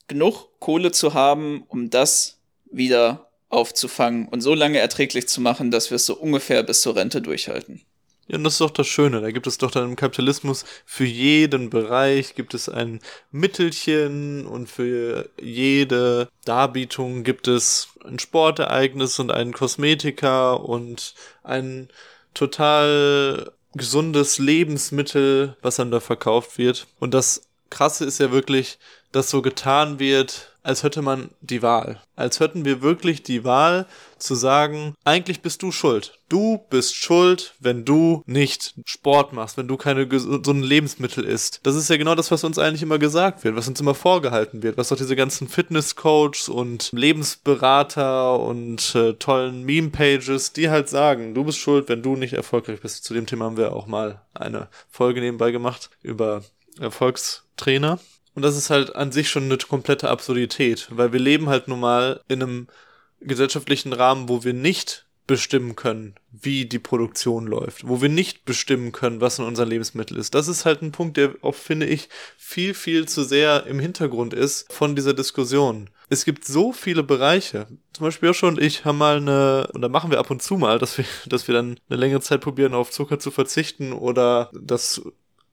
A: genug Kohle zu haben, um das wieder aufzufangen und so lange erträglich zu machen, dass wir es so ungefähr bis zur Rente durchhalten.
B: Ja, und das ist doch das Schöne. Da gibt es doch dann im Kapitalismus für jeden Bereich gibt es ein Mittelchen und für jede Darbietung gibt es ein Sportereignis und einen Kosmetiker und ein total gesundes Lebensmittel, was dann da verkauft wird. Und das Krasse ist ja wirklich, dass so getan wird, als hätte man die Wahl. Als hätten wir wirklich die Wahl zu sagen, eigentlich bist du schuld. Du bist schuld, wenn du nicht Sport machst, wenn du keine gesunden Lebensmittel isst. Das ist ja genau das, was uns eigentlich immer gesagt wird, was uns immer vorgehalten wird, was doch diese ganzen Fitnesscoaches und Lebensberater und äh, tollen Meme-Pages, die halt sagen, du bist schuld, wenn du nicht erfolgreich bist. Zu dem Thema haben wir auch mal eine Folge nebenbei gemacht über Erfolgstrainer. Und das ist halt an sich schon eine komplette Absurdität, weil wir leben halt nun mal in einem gesellschaftlichen Rahmen, wo wir nicht bestimmen können, wie die Produktion läuft, wo wir nicht bestimmen können, was in unser Lebensmittel ist. Das ist halt ein Punkt, der auch, finde ich, viel, viel zu sehr im Hintergrund ist von dieser Diskussion. Es gibt so viele Bereiche. Zum Beispiel Joshua und ich haben mal eine, und da machen wir ab und zu mal, dass wir, dass wir dann eine längere Zeit probieren, auf Zucker zu verzichten oder das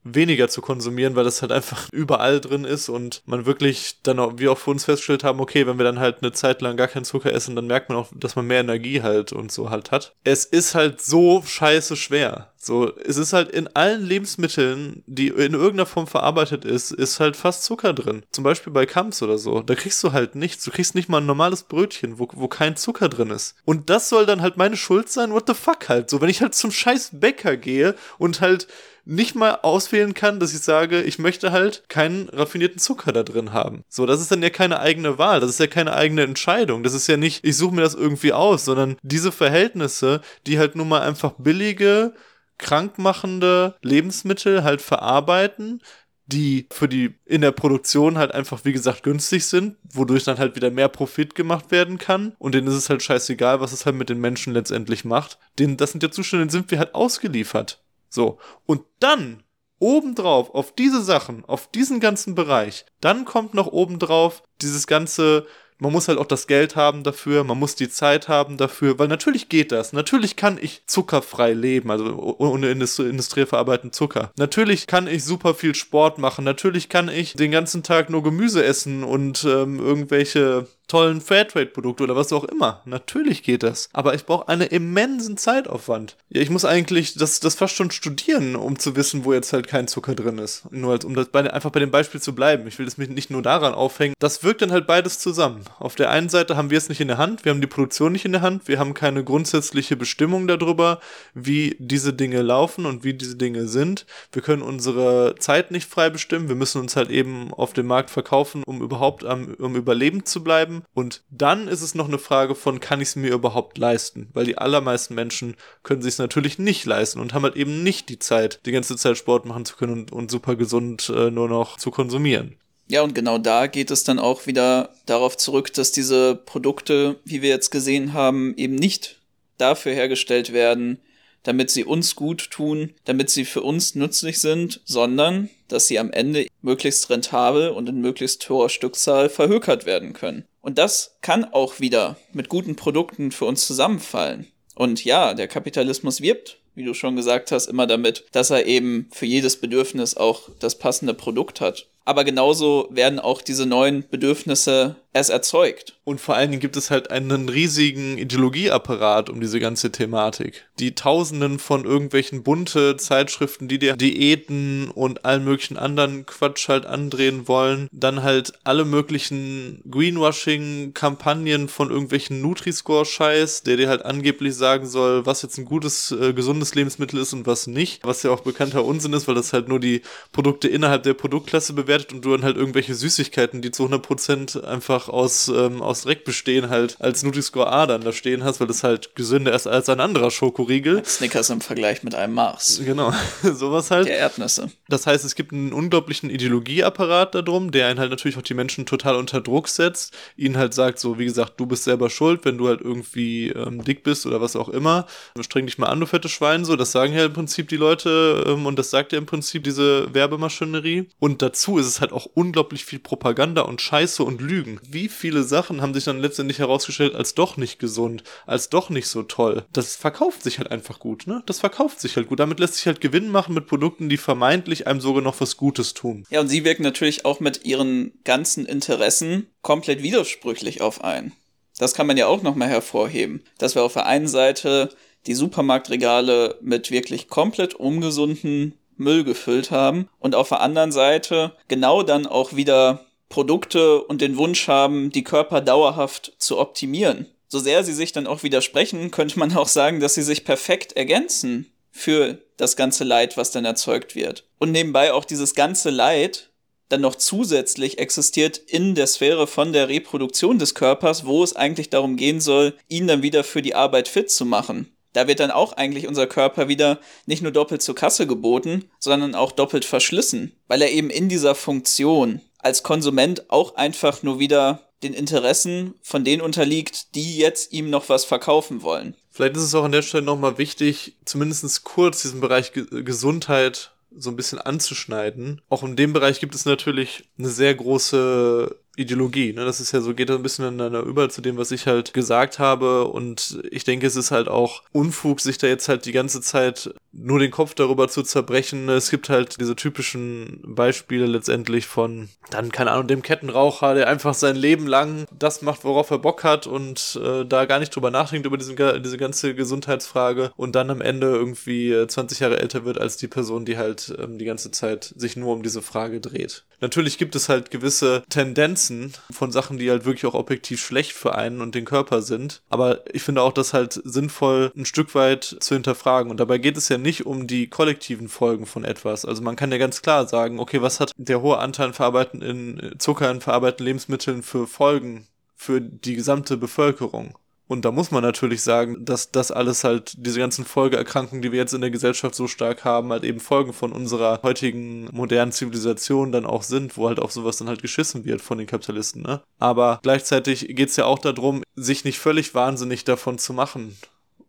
B: weniger zu konsumieren, weil das halt einfach überall drin ist und man wirklich dann auch, wie auch für uns festgestellt haben, okay, wenn wir dann halt eine Zeit lang gar keinen Zucker essen, dann merkt man auch, dass man mehr Energie halt und so halt hat. Es ist halt so scheiße schwer. So, es ist halt in allen Lebensmitteln, die in irgendeiner Form verarbeitet ist, ist halt fast Zucker drin. Zum Beispiel bei Kamps oder so. Da kriegst du halt nichts. Du kriegst nicht mal ein normales Brötchen, wo, wo kein Zucker drin ist. Und das soll dann halt meine Schuld sein? What the fuck halt? So, wenn ich halt zum scheiß Bäcker gehe und halt nicht mal auswählen kann, dass ich sage, ich möchte halt keinen raffinierten Zucker da drin haben. So, das ist dann ja keine eigene Wahl, das ist ja keine eigene Entscheidung. Das ist ja nicht, ich suche mir das irgendwie aus, sondern diese Verhältnisse, die halt nun mal einfach billige, krankmachende Lebensmittel halt verarbeiten, die für die in der Produktion halt einfach, wie gesagt, günstig sind, wodurch dann halt wieder mehr Profit gemacht werden kann. Und denen ist es halt scheißegal, was es halt mit den Menschen letztendlich macht. Den, das sind ja Zustände, denen sind wir halt ausgeliefert. So. Und dann obendrauf auf diese Sachen, auf diesen ganzen Bereich, dann kommt noch obendrauf dieses ganze man muss halt auch das Geld haben dafür, man muss die Zeit haben dafür, weil natürlich geht das. Natürlich kann ich zuckerfrei leben, also ohne industriell verarbeiteten Zucker. Natürlich kann ich super viel Sport machen, natürlich kann ich den ganzen Tag nur Gemüse essen und ähm, irgendwelche tollen Fairtrade-Produkte oder was auch immer. Natürlich geht das. Aber ich brauche einen immensen Zeitaufwand. Ja, ich muss eigentlich das, das fast schon studieren, um zu wissen, wo jetzt halt kein Zucker drin ist. Nur als, um das bei, einfach bei dem Beispiel zu bleiben. Ich will das nicht nur daran aufhängen. Das wirkt dann halt beides zusammen. Auf der einen Seite haben wir es nicht in der Hand, wir haben die Produktion nicht in der Hand, wir haben keine grundsätzliche Bestimmung darüber, wie diese Dinge laufen und wie diese Dinge sind. Wir können unsere Zeit nicht frei bestimmen. Wir müssen uns halt eben auf dem Markt verkaufen, um überhaupt am, um überleben zu bleiben. Und dann ist es noch eine Frage von, kann ich es mir überhaupt leisten? Weil die allermeisten Menschen können sich es natürlich nicht leisten und haben halt eben nicht die Zeit, die ganze Zeit Sport machen zu können und, und super gesund äh, nur noch zu konsumieren.
A: Ja, und genau da geht es dann auch wieder darauf zurück, dass diese Produkte, wie wir jetzt gesehen haben, eben nicht dafür hergestellt werden, damit sie uns gut tun, damit sie für uns nützlich sind, sondern dass sie am Ende möglichst rentabel und in möglichst hoher Stückzahl verhökert werden können. Und das kann auch wieder mit guten Produkten für uns zusammenfallen. Und ja, der Kapitalismus wirbt, wie du schon gesagt hast, immer damit, dass er eben für jedes Bedürfnis auch das passende Produkt hat. Aber genauso werden auch diese neuen Bedürfnisse es erzeugt.
B: Und vor allen Dingen gibt es halt einen riesigen Ideologieapparat um diese ganze Thematik. Die Tausenden von irgendwelchen bunte Zeitschriften, die dir Diäten und allen möglichen anderen Quatsch halt andrehen wollen. Dann halt alle möglichen Greenwashing-Kampagnen von irgendwelchen Nutri-Score-Scheiß, der dir halt angeblich sagen soll, was jetzt ein gutes, äh, gesundes Lebensmittel ist und was nicht. Was ja auch bekannter Unsinn ist, weil das halt nur die Produkte innerhalb der Produktklasse bewertet und du dann halt irgendwelche Süßigkeiten, die zu 100% einfach aus, ähm, aus Dreck bestehen, halt als Nutri-Score A dann da stehen hast, weil das halt gesünder ist als ein anderer Schokoriegel.
A: Snickers im Vergleich mit einem Mars.
B: Genau, sowas halt.
A: Der Erdnüsse.
B: Das heißt, es gibt einen unglaublichen Ideologieapparat darum, der einen halt natürlich auch die Menschen total unter Druck setzt, ihnen halt sagt, so wie gesagt, du bist selber schuld, wenn du halt irgendwie ähm, dick bist oder was auch immer. Streng dich mal an, du fettes Schwein, so, das sagen ja im Prinzip die Leute ähm, und das sagt ja im Prinzip diese Werbemaschinerie. Und dazu ist es halt auch unglaublich viel Propaganda und Scheiße und Lügen. Wie viele Sachen haben sich dann letztendlich herausgestellt als doch nicht gesund, als doch nicht so toll? Das verkauft sich halt einfach gut, ne? Das verkauft sich halt gut. Damit lässt sich halt Gewinn machen mit Produkten, die vermeintlich einem sogar noch was Gutes tun.
A: Ja, und sie wirken natürlich auch mit ihren ganzen Interessen komplett widersprüchlich auf einen. Das kann man ja auch nochmal hervorheben, dass wir auf der einen Seite die Supermarktregale mit wirklich komplett ungesunden Müll gefüllt haben und auf der anderen Seite genau dann auch wieder Produkte und den Wunsch haben, die Körper dauerhaft zu optimieren. So sehr sie sich dann auch widersprechen, könnte man auch sagen, dass sie sich perfekt ergänzen für das ganze Leid, was dann erzeugt wird. Und nebenbei auch dieses ganze Leid dann noch zusätzlich existiert in der Sphäre von der Reproduktion des Körpers, wo es eigentlich darum gehen soll, ihn dann wieder für die Arbeit fit zu machen. Da wird dann auch eigentlich unser Körper wieder nicht nur doppelt zur Kasse geboten, sondern auch doppelt verschlissen, weil er eben in dieser Funktion als Konsument auch einfach nur wieder den Interessen von denen unterliegt, die jetzt ihm noch was verkaufen wollen.
B: Vielleicht ist es auch an der Stelle nochmal wichtig, zumindest kurz diesen Bereich Ge Gesundheit so ein bisschen anzuschneiden. Auch in dem Bereich gibt es natürlich eine sehr große Ideologie. Ne? Das ist ja so, geht ein bisschen ineinander über zu dem, was ich halt gesagt habe. Und ich denke, es ist halt auch Unfug, sich da jetzt halt die ganze Zeit nur den Kopf darüber zu zerbrechen. Es gibt halt diese typischen Beispiele letztendlich von dann, keine Ahnung, dem Kettenraucher, der einfach sein Leben lang das macht, worauf er Bock hat und äh, da gar nicht drüber nachdenkt über diesen, diese ganze Gesundheitsfrage und dann am Ende irgendwie 20 Jahre älter wird als die Person, die halt ähm, die ganze Zeit sich nur um diese Frage dreht. Natürlich gibt es halt gewisse Tendenzen von Sachen, die halt wirklich auch objektiv schlecht für einen und den Körper sind. Aber ich finde auch das halt sinnvoll, ein Stück weit zu hinterfragen. Und dabei geht es ja nicht um die kollektiven Folgen von etwas. Also man kann ja ganz klar sagen, okay, was hat der hohe Anteil an verarbeiteten Zucker in verarbeiteten Lebensmitteln für Folgen für die gesamte Bevölkerung? Und da muss man natürlich sagen, dass das alles halt, diese ganzen Folgeerkrankungen, die wir jetzt in der Gesellschaft so stark haben, halt eben Folgen von unserer heutigen modernen Zivilisation dann auch sind, wo halt auch sowas dann halt geschissen wird von den Kapitalisten, ne? Aber gleichzeitig geht's ja auch darum, sich nicht völlig wahnsinnig davon zu machen.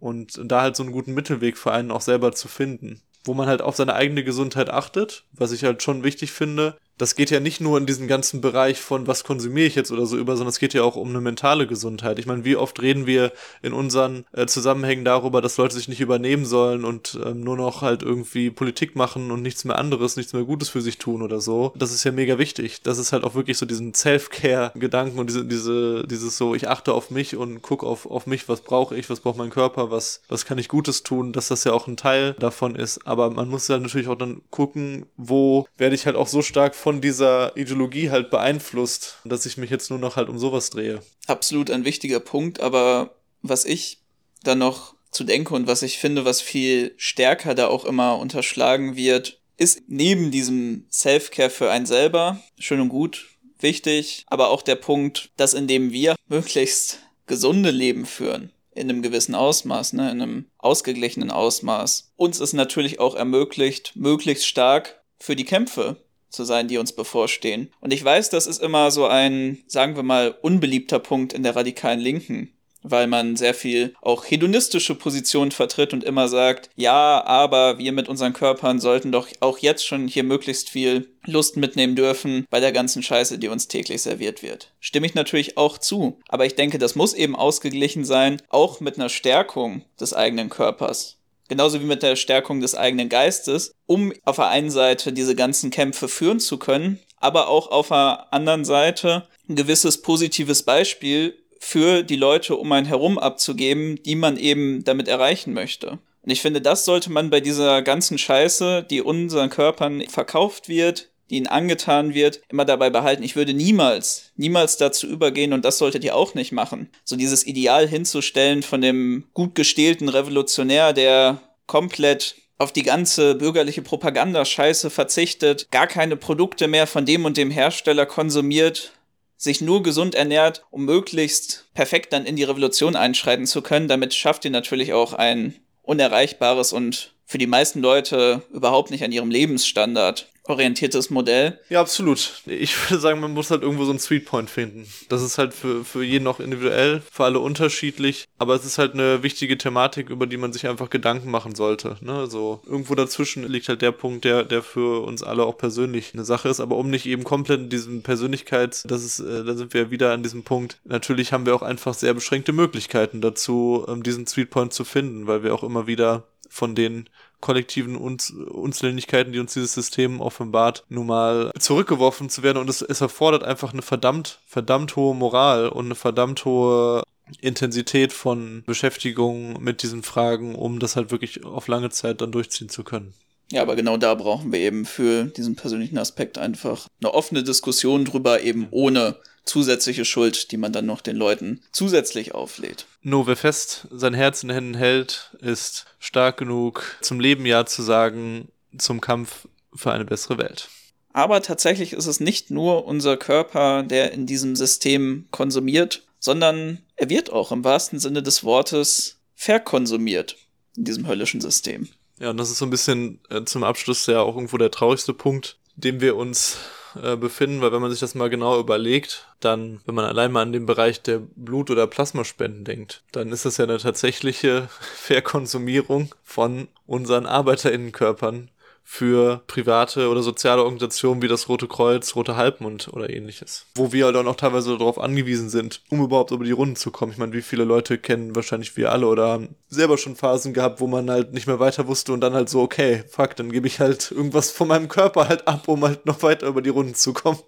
B: Und da halt so einen guten Mittelweg für einen auch selber zu finden wo man halt auf seine eigene Gesundheit achtet, was ich halt schon wichtig finde, das geht ja nicht nur in diesen ganzen Bereich von was konsumiere ich jetzt oder so über, sondern es geht ja auch um eine mentale Gesundheit. Ich meine, wie oft reden wir in unseren äh, Zusammenhängen darüber, dass Leute sich nicht übernehmen sollen und ähm, nur noch halt irgendwie Politik machen und nichts mehr anderes, nichts mehr Gutes für sich tun oder so. Das ist ja mega wichtig. Das ist halt auch wirklich so diesen Self-Care-Gedanken und diese, diese, dieses so, ich achte auf mich und gucke auf, auf mich, was brauche ich, was braucht mein Körper, was, was kann ich Gutes tun, dass das ja auch ein Teil davon ist. Aber man muss ja natürlich auch dann gucken, wo werde ich halt auch so stark von dieser Ideologie halt beeinflusst, dass ich mich jetzt nur noch halt um sowas drehe.
A: Absolut ein wichtiger Punkt, aber was ich dann noch zu denke und was ich finde, was viel stärker da auch immer unterschlagen wird, ist neben diesem Self-Care für einen selber, schön und gut, wichtig, aber auch der Punkt, dass indem wir möglichst gesunde Leben führen, in einem gewissen Ausmaß, ne, in einem ausgeglichenen Ausmaß, uns es natürlich auch ermöglicht, möglichst stark für die Kämpfe zu sein, die uns bevorstehen. Und ich weiß, das ist immer so ein, sagen wir mal, unbeliebter Punkt in der radikalen Linken, weil man sehr viel auch hedonistische Positionen vertritt und immer sagt, ja, aber wir mit unseren Körpern sollten doch auch jetzt schon hier möglichst viel Lust mitnehmen dürfen bei der ganzen Scheiße, die uns täglich serviert wird. Stimme ich natürlich auch zu, aber ich denke, das muss eben ausgeglichen sein, auch mit einer Stärkung des eigenen Körpers genauso wie mit der Stärkung des eigenen Geistes, um auf der einen Seite diese ganzen Kämpfe führen zu können, aber auch auf der anderen Seite ein gewisses positives Beispiel für die Leute um einen herum abzugeben, die man eben damit erreichen möchte. Und ich finde, das sollte man bei dieser ganzen Scheiße, die unseren Körpern verkauft wird, die ihnen angetan wird, immer dabei behalten. Ich würde niemals, niemals dazu übergehen, und das solltet ihr auch nicht machen, so dieses Ideal hinzustellen von dem gut gestählten Revolutionär, der komplett auf die ganze bürgerliche Propagandascheiße verzichtet, gar keine Produkte mehr von dem und dem Hersteller konsumiert, sich nur gesund ernährt, um möglichst perfekt dann in die Revolution einschreiten zu können. Damit schafft ihr natürlich auch ein unerreichbares und für die meisten Leute überhaupt nicht an ihrem Lebensstandard orientiertes Modell.
B: Ja, absolut. Ich würde sagen, man muss halt irgendwo so einen Sweet Point finden. Das ist halt für, für jeden auch individuell, für alle unterschiedlich, aber es ist halt eine wichtige Thematik, über die man sich einfach Gedanken machen sollte. Ne? Also irgendwo dazwischen liegt halt der Punkt, der, der für uns alle auch persönlich eine Sache ist, aber um nicht eben komplett in diesem Persönlichkeits, das ist, äh, da sind wir wieder an diesem Punkt. Natürlich haben wir auch einfach sehr beschränkte Möglichkeiten dazu, um diesen Sweet Point zu finden, weil wir auch immer wieder von den kollektiven Uns Unzulänglichkeiten, die uns dieses System offenbart, nun mal zurückgeworfen zu werden. Und es, es erfordert einfach eine verdammt, verdammt hohe Moral und eine verdammt hohe Intensität von Beschäftigung mit diesen Fragen, um das halt wirklich auf lange Zeit dann durchziehen zu können.
A: Ja, aber genau da brauchen wir eben für diesen persönlichen Aspekt einfach eine offene Diskussion drüber, eben ohne zusätzliche Schuld, die man dann noch den Leuten zusätzlich auflädt.
B: Nur wer fest sein Herz in den Händen hält, ist stark genug, zum Leben Ja zu sagen, zum Kampf für eine bessere Welt.
A: Aber tatsächlich ist es nicht nur unser Körper, der in diesem System konsumiert, sondern er wird auch im wahrsten Sinne des Wortes verkonsumiert in diesem höllischen System.
B: Ja, und das ist so ein bisschen äh, zum Abschluss ja auch irgendwo der traurigste Punkt, dem wir uns äh, befinden, weil wenn man sich das mal genau überlegt, dann, wenn man allein mal an den Bereich der Blut- oder Plasmaspenden denkt, dann ist das ja eine tatsächliche Verkonsumierung von unseren ArbeiterInnenkörpern für private oder soziale Organisationen wie das Rote Kreuz, Rote Halbmond oder ähnliches. Wo wir halt auch noch teilweise darauf angewiesen sind, um überhaupt über die Runden zu kommen. Ich meine, wie viele Leute kennen wahrscheinlich wir alle oder haben selber schon Phasen gehabt, wo man halt nicht mehr weiter wusste und dann halt so, okay, fuck, dann gebe ich halt irgendwas von meinem Körper halt ab, um halt noch weiter über die Runden zu kommen.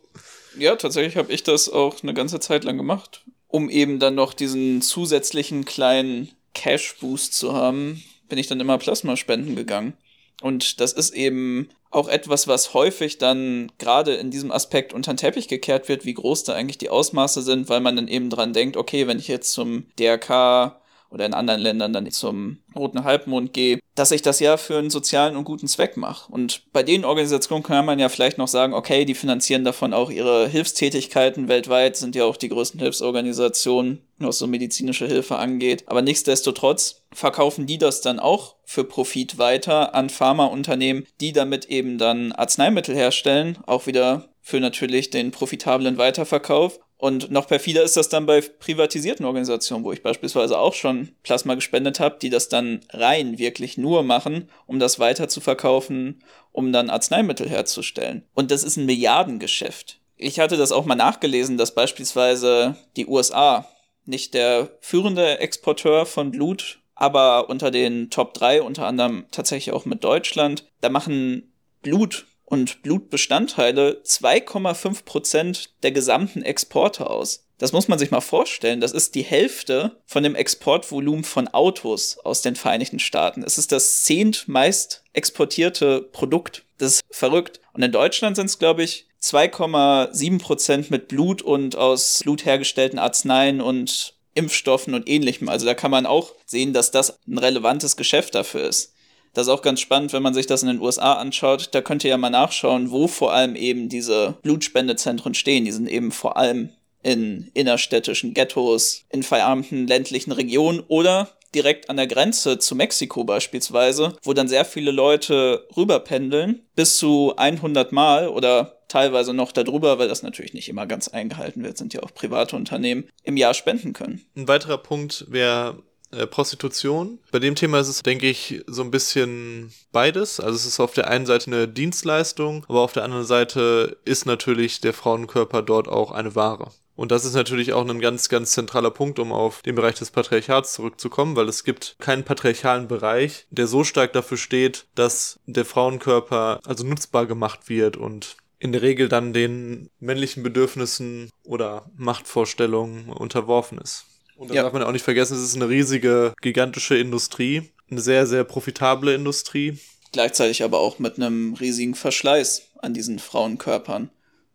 A: Ja, tatsächlich habe ich das auch eine ganze Zeit lang gemacht, um eben dann noch diesen zusätzlichen kleinen Cash-Boost zu haben, bin ich dann immer Plasmaspenden gegangen. Und das ist eben auch etwas, was häufig dann gerade in diesem Aspekt unter den Teppich gekehrt wird, wie groß da eigentlich die Ausmaße sind, weil man dann eben dran denkt, okay, wenn ich jetzt zum DRK oder in anderen Ländern dann zum Roten Halbmond gehe, dass ich das ja für einen sozialen und guten Zweck mache. Und bei den Organisationen kann man ja vielleicht noch sagen, okay, die finanzieren davon auch ihre Hilfstätigkeiten weltweit, sind ja auch die größten Hilfsorganisationen, was so medizinische Hilfe angeht. Aber nichtsdestotrotz verkaufen die das dann auch für Profit weiter an Pharmaunternehmen, die damit eben dann Arzneimittel herstellen, auch wieder für natürlich den profitablen Weiterverkauf und noch perfider ist das dann bei privatisierten Organisationen, wo ich beispielsweise auch schon Plasma gespendet habe, die das dann rein wirklich nur machen, um das weiter zu verkaufen, um dann Arzneimittel herzustellen. Und das ist ein Milliardengeschäft. Ich hatte das auch mal nachgelesen, dass beispielsweise die USA nicht der führende Exporteur von Blut, aber unter den Top 3, unter anderem tatsächlich auch mit Deutschland, da machen Blut und Blutbestandteile 2,5 Prozent der gesamten Exporte aus. Das muss man sich mal vorstellen. Das ist die Hälfte von dem Exportvolumen von Autos aus den Vereinigten Staaten. Es ist das zehntmeist exportierte Produkt. Das ist verrückt. Und in Deutschland sind es, glaube ich, 2,7 Prozent mit Blut und aus Blut hergestellten Arzneien und Impfstoffen und ähnlichem. Also da kann man auch sehen, dass das ein relevantes Geschäft dafür ist. Das ist auch ganz spannend, wenn man sich das in den USA anschaut. Da könnt ihr ja mal nachschauen, wo vor allem eben diese Blutspendezentren stehen. Die sind eben vor allem in innerstädtischen Ghettos, in verarmten ländlichen Regionen oder direkt an der Grenze zu Mexiko beispielsweise, wo dann sehr viele Leute rüberpendeln, bis zu 100 Mal oder teilweise noch darüber, weil das natürlich nicht immer ganz eingehalten wird, sind ja auch private Unternehmen, im Jahr spenden können.
B: Ein weiterer Punkt wäre äh, Prostitution. Bei dem Thema ist es, denke ich, so ein bisschen beides. Also es ist auf der einen Seite eine Dienstleistung, aber auf der anderen Seite ist natürlich der Frauenkörper dort auch eine Ware. Und das ist natürlich auch ein ganz, ganz zentraler Punkt, um auf den Bereich des Patriarchats zurückzukommen, weil es gibt keinen patriarchalen Bereich, der so stark dafür steht, dass der Frauenkörper also nutzbar gemacht wird und in der Regel dann den männlichen Bedürfnissen oder Machtvorstellungen unterworfen ist. Und da ja. darf man auch nicht vergessen, es ist eine riesige, gigantische Industrie, eine sehr, sehr profitable Industrie.
A: Gleichzeitig aber auch mit einem riesigen Verschleiß an diesen Frauenkörpern,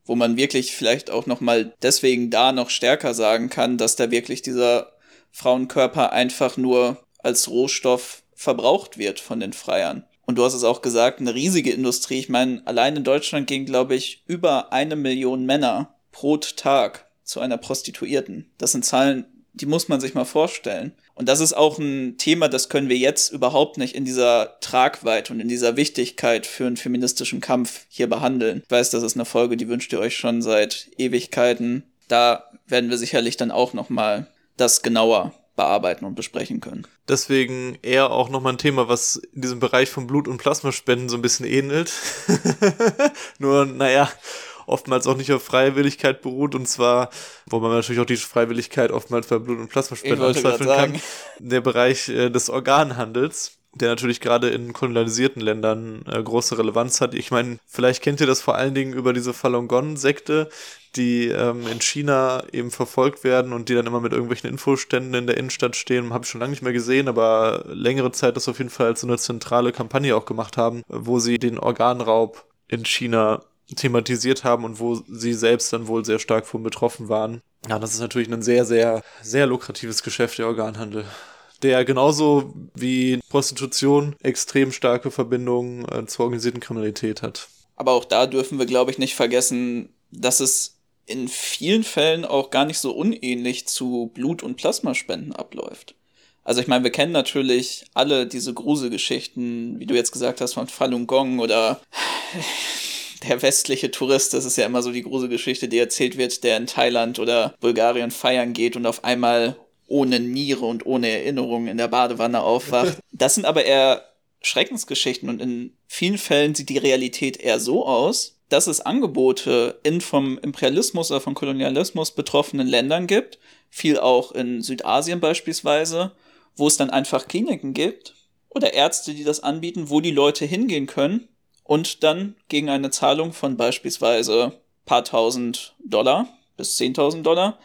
A: wo man wirklich vielleicht auch nochmal deswegen da noch stärker sagen kann, dass da wirklich dieser Frauenkörper einfach nur als Rohstoff verbraucht wird von den Freiern. Und du hast es auch gesagt, eine riesige Industrie. Ich meine, allein in Deutschland gehen, glaube ich, über eine Million Männer pro Tag zu einer Prostituierten. Das sind Zahlen, die muss man sich mal vorstellen. Und das ist auch ein Thema, das können wir jetzt überhaupt nicht in dieser Tragweite und in dieser Wichtigkeit für einen feministischen Kampf hier behandeln. Ich weiß, das ist eine Folge, die wünscht ihr euch schon seit Ewigkeiten. Da werden wir sicherlich dann auch noch mal das genauer bearbeiten und besprechen können.
B: Deswegen eher auch nochmal ein Thema, was in diesem Bereich von Blut- und Plasmaspenden so ein bisschen ähnelt. Nur, naja, oftmals auch nicht auf Freiwilligkeit beruht und zwar, wo man natürlich auch die Freiwilligkeit oftmals bei Blut- und Plasmaspenden anzweifeln kann, der Bereich äh, des Organhandels der natürlich gerade in kolonialisierten Ländern äh, große Relevanz hat. Ich meine, vielleicht kennt ihr das vor allen Dingen über diese Falun Gong-Sekte, die ähm, in China eben verfolgt werden und die dann immer mit irgendwelchen Infoständen in der Innenstadt stehen. Habe ich schon lange nicht mehr gesehen, aber längere Zeit das auf jeden Fall als so eine zentrale Kampagne auch gemacht haben, wo sie den Organraub in China thematisiert haben und wo sie selbst dann wohl sehr stark von betroffen waren. Ja, das ist natürlich ein sehr, sehr, sehr lukratives Geschäft, der Organhandel. Der genauso wie Prostitution extrem starke Verbindungen äh, zur organisierten Kriminalität hat.
A: Aber auch da dürfen wir, glaube ich, nicht vergessen, dass es in vielen Fällen auch gar nicht so unähnlich zu Blut- und Plasmaspenden abläuft. Also ich meine, wir kennen natürlich alle diese Gruselgeschichten, wie du jetzt gesagt hast, von Falun Gong oder der westliche Tourist, das ist ja immer so die große Geschichte, die erzählt wird, der in Thailand oder Bulgarien feiern geht und auf einmal ohne Niere und ohne Erinnerung in der Badewanne aufwacht. Das sind aber eher Schreckensgeschichten und in vielen Fällen sieht die Realität eher so aus, dass es Angebote in vom Imperialismus oder vom Kolonialismus betroffenen Ländern gibt, viel auch in Südasien beispielsweise, wo es dann einfach Kliniken gibt oder Ärzte, die das anbieten, wo die Leute hingehen können und dann gegen eine Zahlung von beispielsweise paar tausend Dollar bis zehntausend Dollar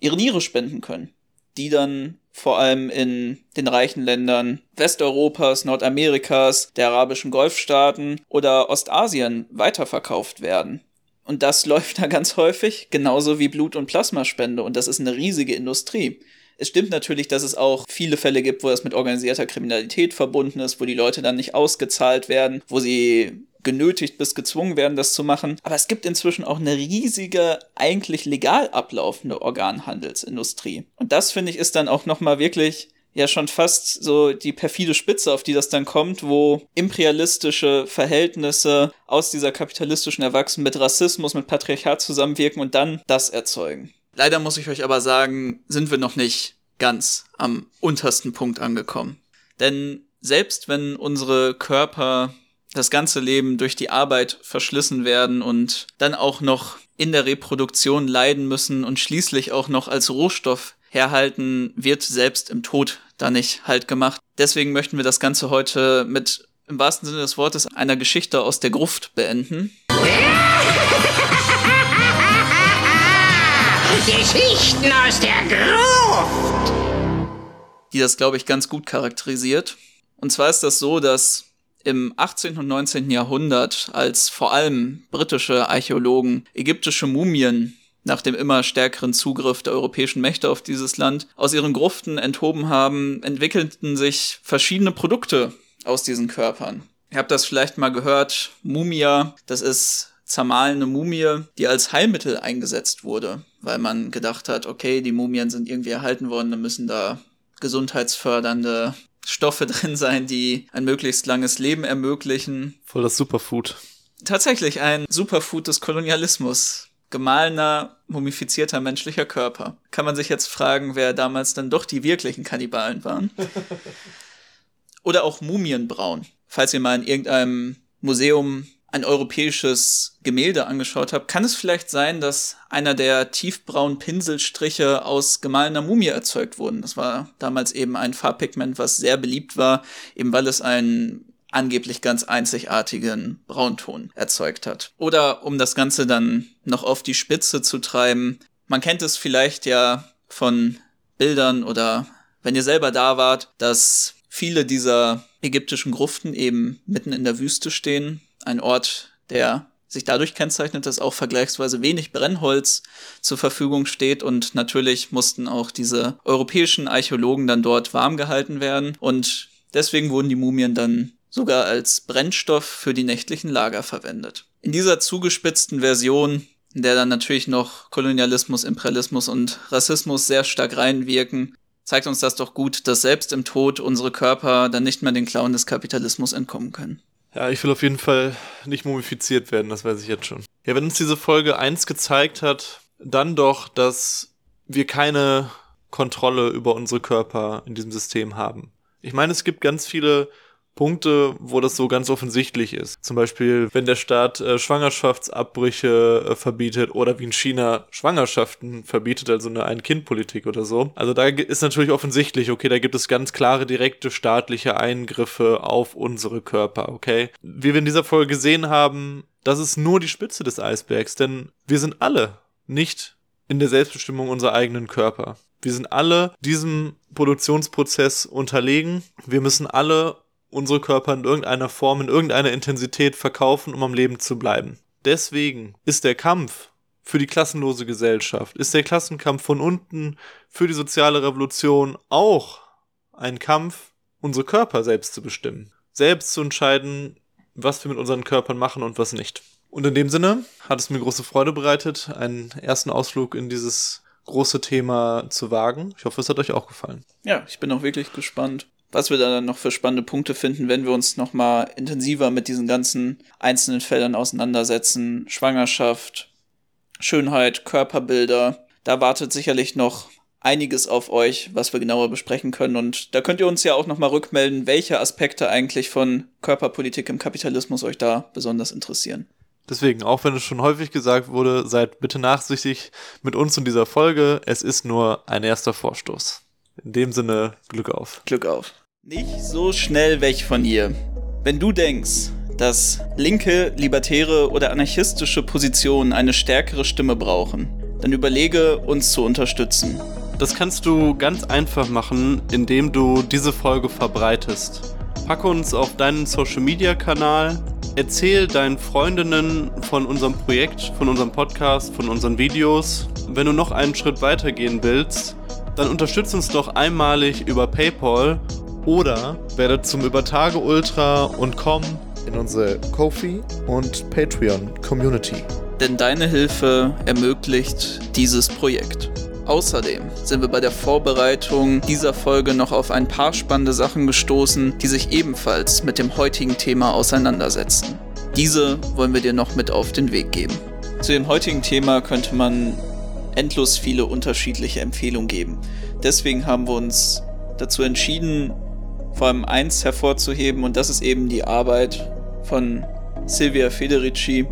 A: ihre Niere spenden können, die dann vor allem in den reichen Ländern Westeuropas, Nordamerikas, der arabischen Golfstaaten oder Ostasien weiterverkauft werden. Und das läuft da ganz häufig, genauso wie Blut- und Plasmaspende. Und das ist eine riesige Industrie. Es stimmt natürlich, dass es auch viele Fälle gibt, wo das mit organisierter Kriminalität verbunden ist, wo die Leute dann nicht ausgezahlt werden, wo sie genötigt bis gezwungen werden, das zu machen. Aber es gibt inzwischen auch eine riesige, eigentlich legal ablaufende Organhandelsindustrie. Und das finde ich ist dann auch nochmal wirklich ja schon fast so die perfide Spitze, auf die das dann kommt, wo imperialistische Verhältnisse aus dieser kapitalistischen Erwachsenen mit Rassismus, mit Patriarchat zusammenwirken und dann das erzeugen. Leider muss ich euch aber sagen, sind wir noch nicht ganz am untersten Punkt angekommen. Denn selbst wenn unsere Körper das ganze Leben durch die Arbeit verschlissen werden und dann auch noch in der Reproduktion leiden müssen und schließlich auch noch als Rohstoff herhalten, wird selbst im Tod da nicht halt gemacht. Deswegen möchten wir das Ganze heute mit im wahrsten Sinne des Wortes einer Geschichte aus der Gruft beenden. Geschichten aus der Gruft! Die das, glaube ich, ganz gut charakterisiert. Und zwar ist das so, dass im 18. und 19. Jahrhundert, als vor allem britische Archäologen ägyptische Mumien nach dem immer stärkeren Zugriff der europäischen Mächte auf dieses Land aus ihren Gruften enthoben haben, entwickelten sich verschiedene Produkte aus diesen Körpern. Ihr habt das vielleicht mal gehört, Mumia, das ist zermahlene Mumie, die als Heilmittel eingesetzt wurde, weil man gedacht hat, okay, die Mumien sind irgendwie erhalten worden, dann müssen da gesundheitsfördernde Stoffe drin sein, die ein möglichst langes Leben ermöglichen.
B: Voll das Superfood.
A: Tatsächlich ein Superfood des Kolonialismus. Gemahlener, mumifizierter menschlicher Körper. Kann man sich jetzt fragen, wer damals dann doch die wirklichen Kannibalen waren. Oder auch Mumienbraun. Falls ihr mal in irgendeinem Museum ein europäisches Gemälde angeschaut habe, kann es vielleicht sein, dass einer der tiefbraunen Pinselstriche aus gemahlener Mumie erzeugt wurden. Das war damals eben ein Farbpigment, was sehr beliebt war, eben weil es einen angeblich ganz einzigartigen Braunton erzeugt hat. Oder um das Ganze dann noch auf die Spitze zu treiben, man kennt es vielleicht ja von Bildern oder wenn ihr selber da wart, dass viele dieser ägyptischen Gruften eben mitten in der Wüste stehen, ein Ort, der sich dadurch kennzeichnet, dass auch vergleichsweise wenig Brennholz zur Verfügung steht und natürlich mussten auch diese europäischen Archäologen dann dort warm gehalten werden und deswegen wurden die Mumien dann sogar als Brennstoff für die nächtlichen Lager verwendet. In dieser zugespitzten Version, in der dann natürlich noch Kolonialismus, Imperialismus und Rassismus sehr stark reinwirken, zeigt uns das doch gut, dass selbst im Tod unsere Körper dann nicht mehr den Klauen des Kapitalismus entkommen können.
B: Ja, ich will auf jeden Fall nicht mumifiziert werden, das weiß ich jetzt schon. Ja, wenn uns diese Folge eins gezeigt hat, dann doch, dass wir keine Kontrolle über unsere Körper in diesem System haben. Ich meine, es gibt ganz viele Punkte, wo das so ganz offensichtlich ist. Zum Beispiel, wenn der Staat äh, Schwangerschaftsabbrüche äh, verbietet oder wie in China Schwangerschaften verbietet, also eine Ein-Kind-Politik oder so. Also da ist natürlich offensichtlich, okay, da gibt es ganz klare, direkte staatliche Eingriffe auf unsere Körper, okay? Wie wir in dieser Folge gesehen haben, das ist nur die Spitze des Eisbergs, denn wir sind alle nicht in der Selbstbestimmung unserer eigenen Körper. Wir sind alle diesem Produktionsprozess unterlegen. Wir müssen alle unsere Körper in irgendeiner Form, in irgendeiner Intensität verkaufen, um am Leben zu bleiben. Deswegen ist der Kampf für die klassenlose Gesellschaft, ist der Klassenkampf von unten für die soziale Revolution auch ein Kampf, unsere Körper selbst zu bestimmen. Selbst zu entscheiden, was wir mit unseren Körpern machen und was nicht. Und in dem Sinne hat es mir große Freude bereitet, einen ersten Ausflug in dieses große Thema zu wagen. Ich hoffe, es hat euch auch gefallen.
A: Ja, ich bin auch wirklich gespannt, was wir da dann noch für spannende Punkte finden, wenn wir uns nochmal intensiver mit diesen ganzen einzelnen Feldern auseinandersetzen. Schwangerschaft, Schönheit, Körperbilder. Da wartet sicherlich noch einiges auf euch, was wir genauer besprechen können. Und da könnt ihr uns ja auch nochmal rückmelden, welche Aspekte eigentlich von Körperpolitik im Kapitalismus euch da besonders interessieren.
B: Deswegen, auch wenn es schon häufig gesagt wurde, seid bitte nachsichtig mit uns in dieser Folge. Es ist nur ein erster Vorstoß. In dem Sinne, Glück auf.
A: Glück auf. Nicht so schnell weg von hier. Wenn du denkst, dass linke, libertäre oder anarchistische Positionen eine stärkere Stimme brauchen, dann überlege, uns zu unterstützen.
B: Das kannst du ganz einfach machen, indem du diese Folge verbreitest. Pack uns auf deinen Social Media Kanal, erzähl deinen Freundinnen von unserem Projekt, von unserem Podcast, von unseren Videos. Wenn du noch einen Schritt weiter gehen willst, dann unterstützt uns doch einmalig über PayPal oder werde zum Übertage Ultra und komm in unsere Kofi und Patreon Community.
A: Denn deine Hilfe ermöglicht dieses Projekt. Außerdem sind wir bei der Vorbereitung dieser Folge noch auf ein paar spannende Sachen gestoßen, die sich ebenfalls mit dem heutigen Thema auseinandersetzen. Diese wollen wir dir noch mit auf den Weg geben. Zu dem heutigen Thema könnte man endlos viele unterschiedliche Empfehlungen geben. Deswegen haben wir uns dazu entschieden, vor allem eins hervorzuheben und das ist eben die Arbeit von Silvia Federici,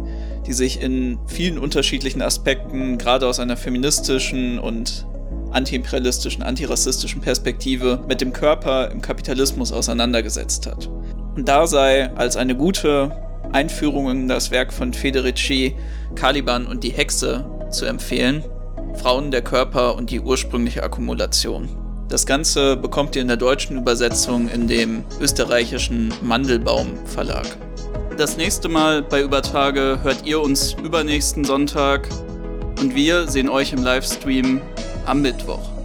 A: die sich in vielen unterschiedlichen Aspekten, gerade aus einer feministischen und antiimperialistischen, antirassistischen Perspektive mit dem Körper im Kapitalismus auseinandergesetzt hat. Und da sei als eine gute Einführung in das Werk von Federici Caliban und die Hexe zu empfehlen, Frauen, der Körper und die ursprüngliche Akkumulation. Das Ganze bekommt ihr in der deutschen Übersetzung in dem österreichischen Mandelbaum Verlag. Das nächste Mal bei Übertage hört ihr uns übernächsten Sonntag und wir sehen euch im Livestream am Mittwoch.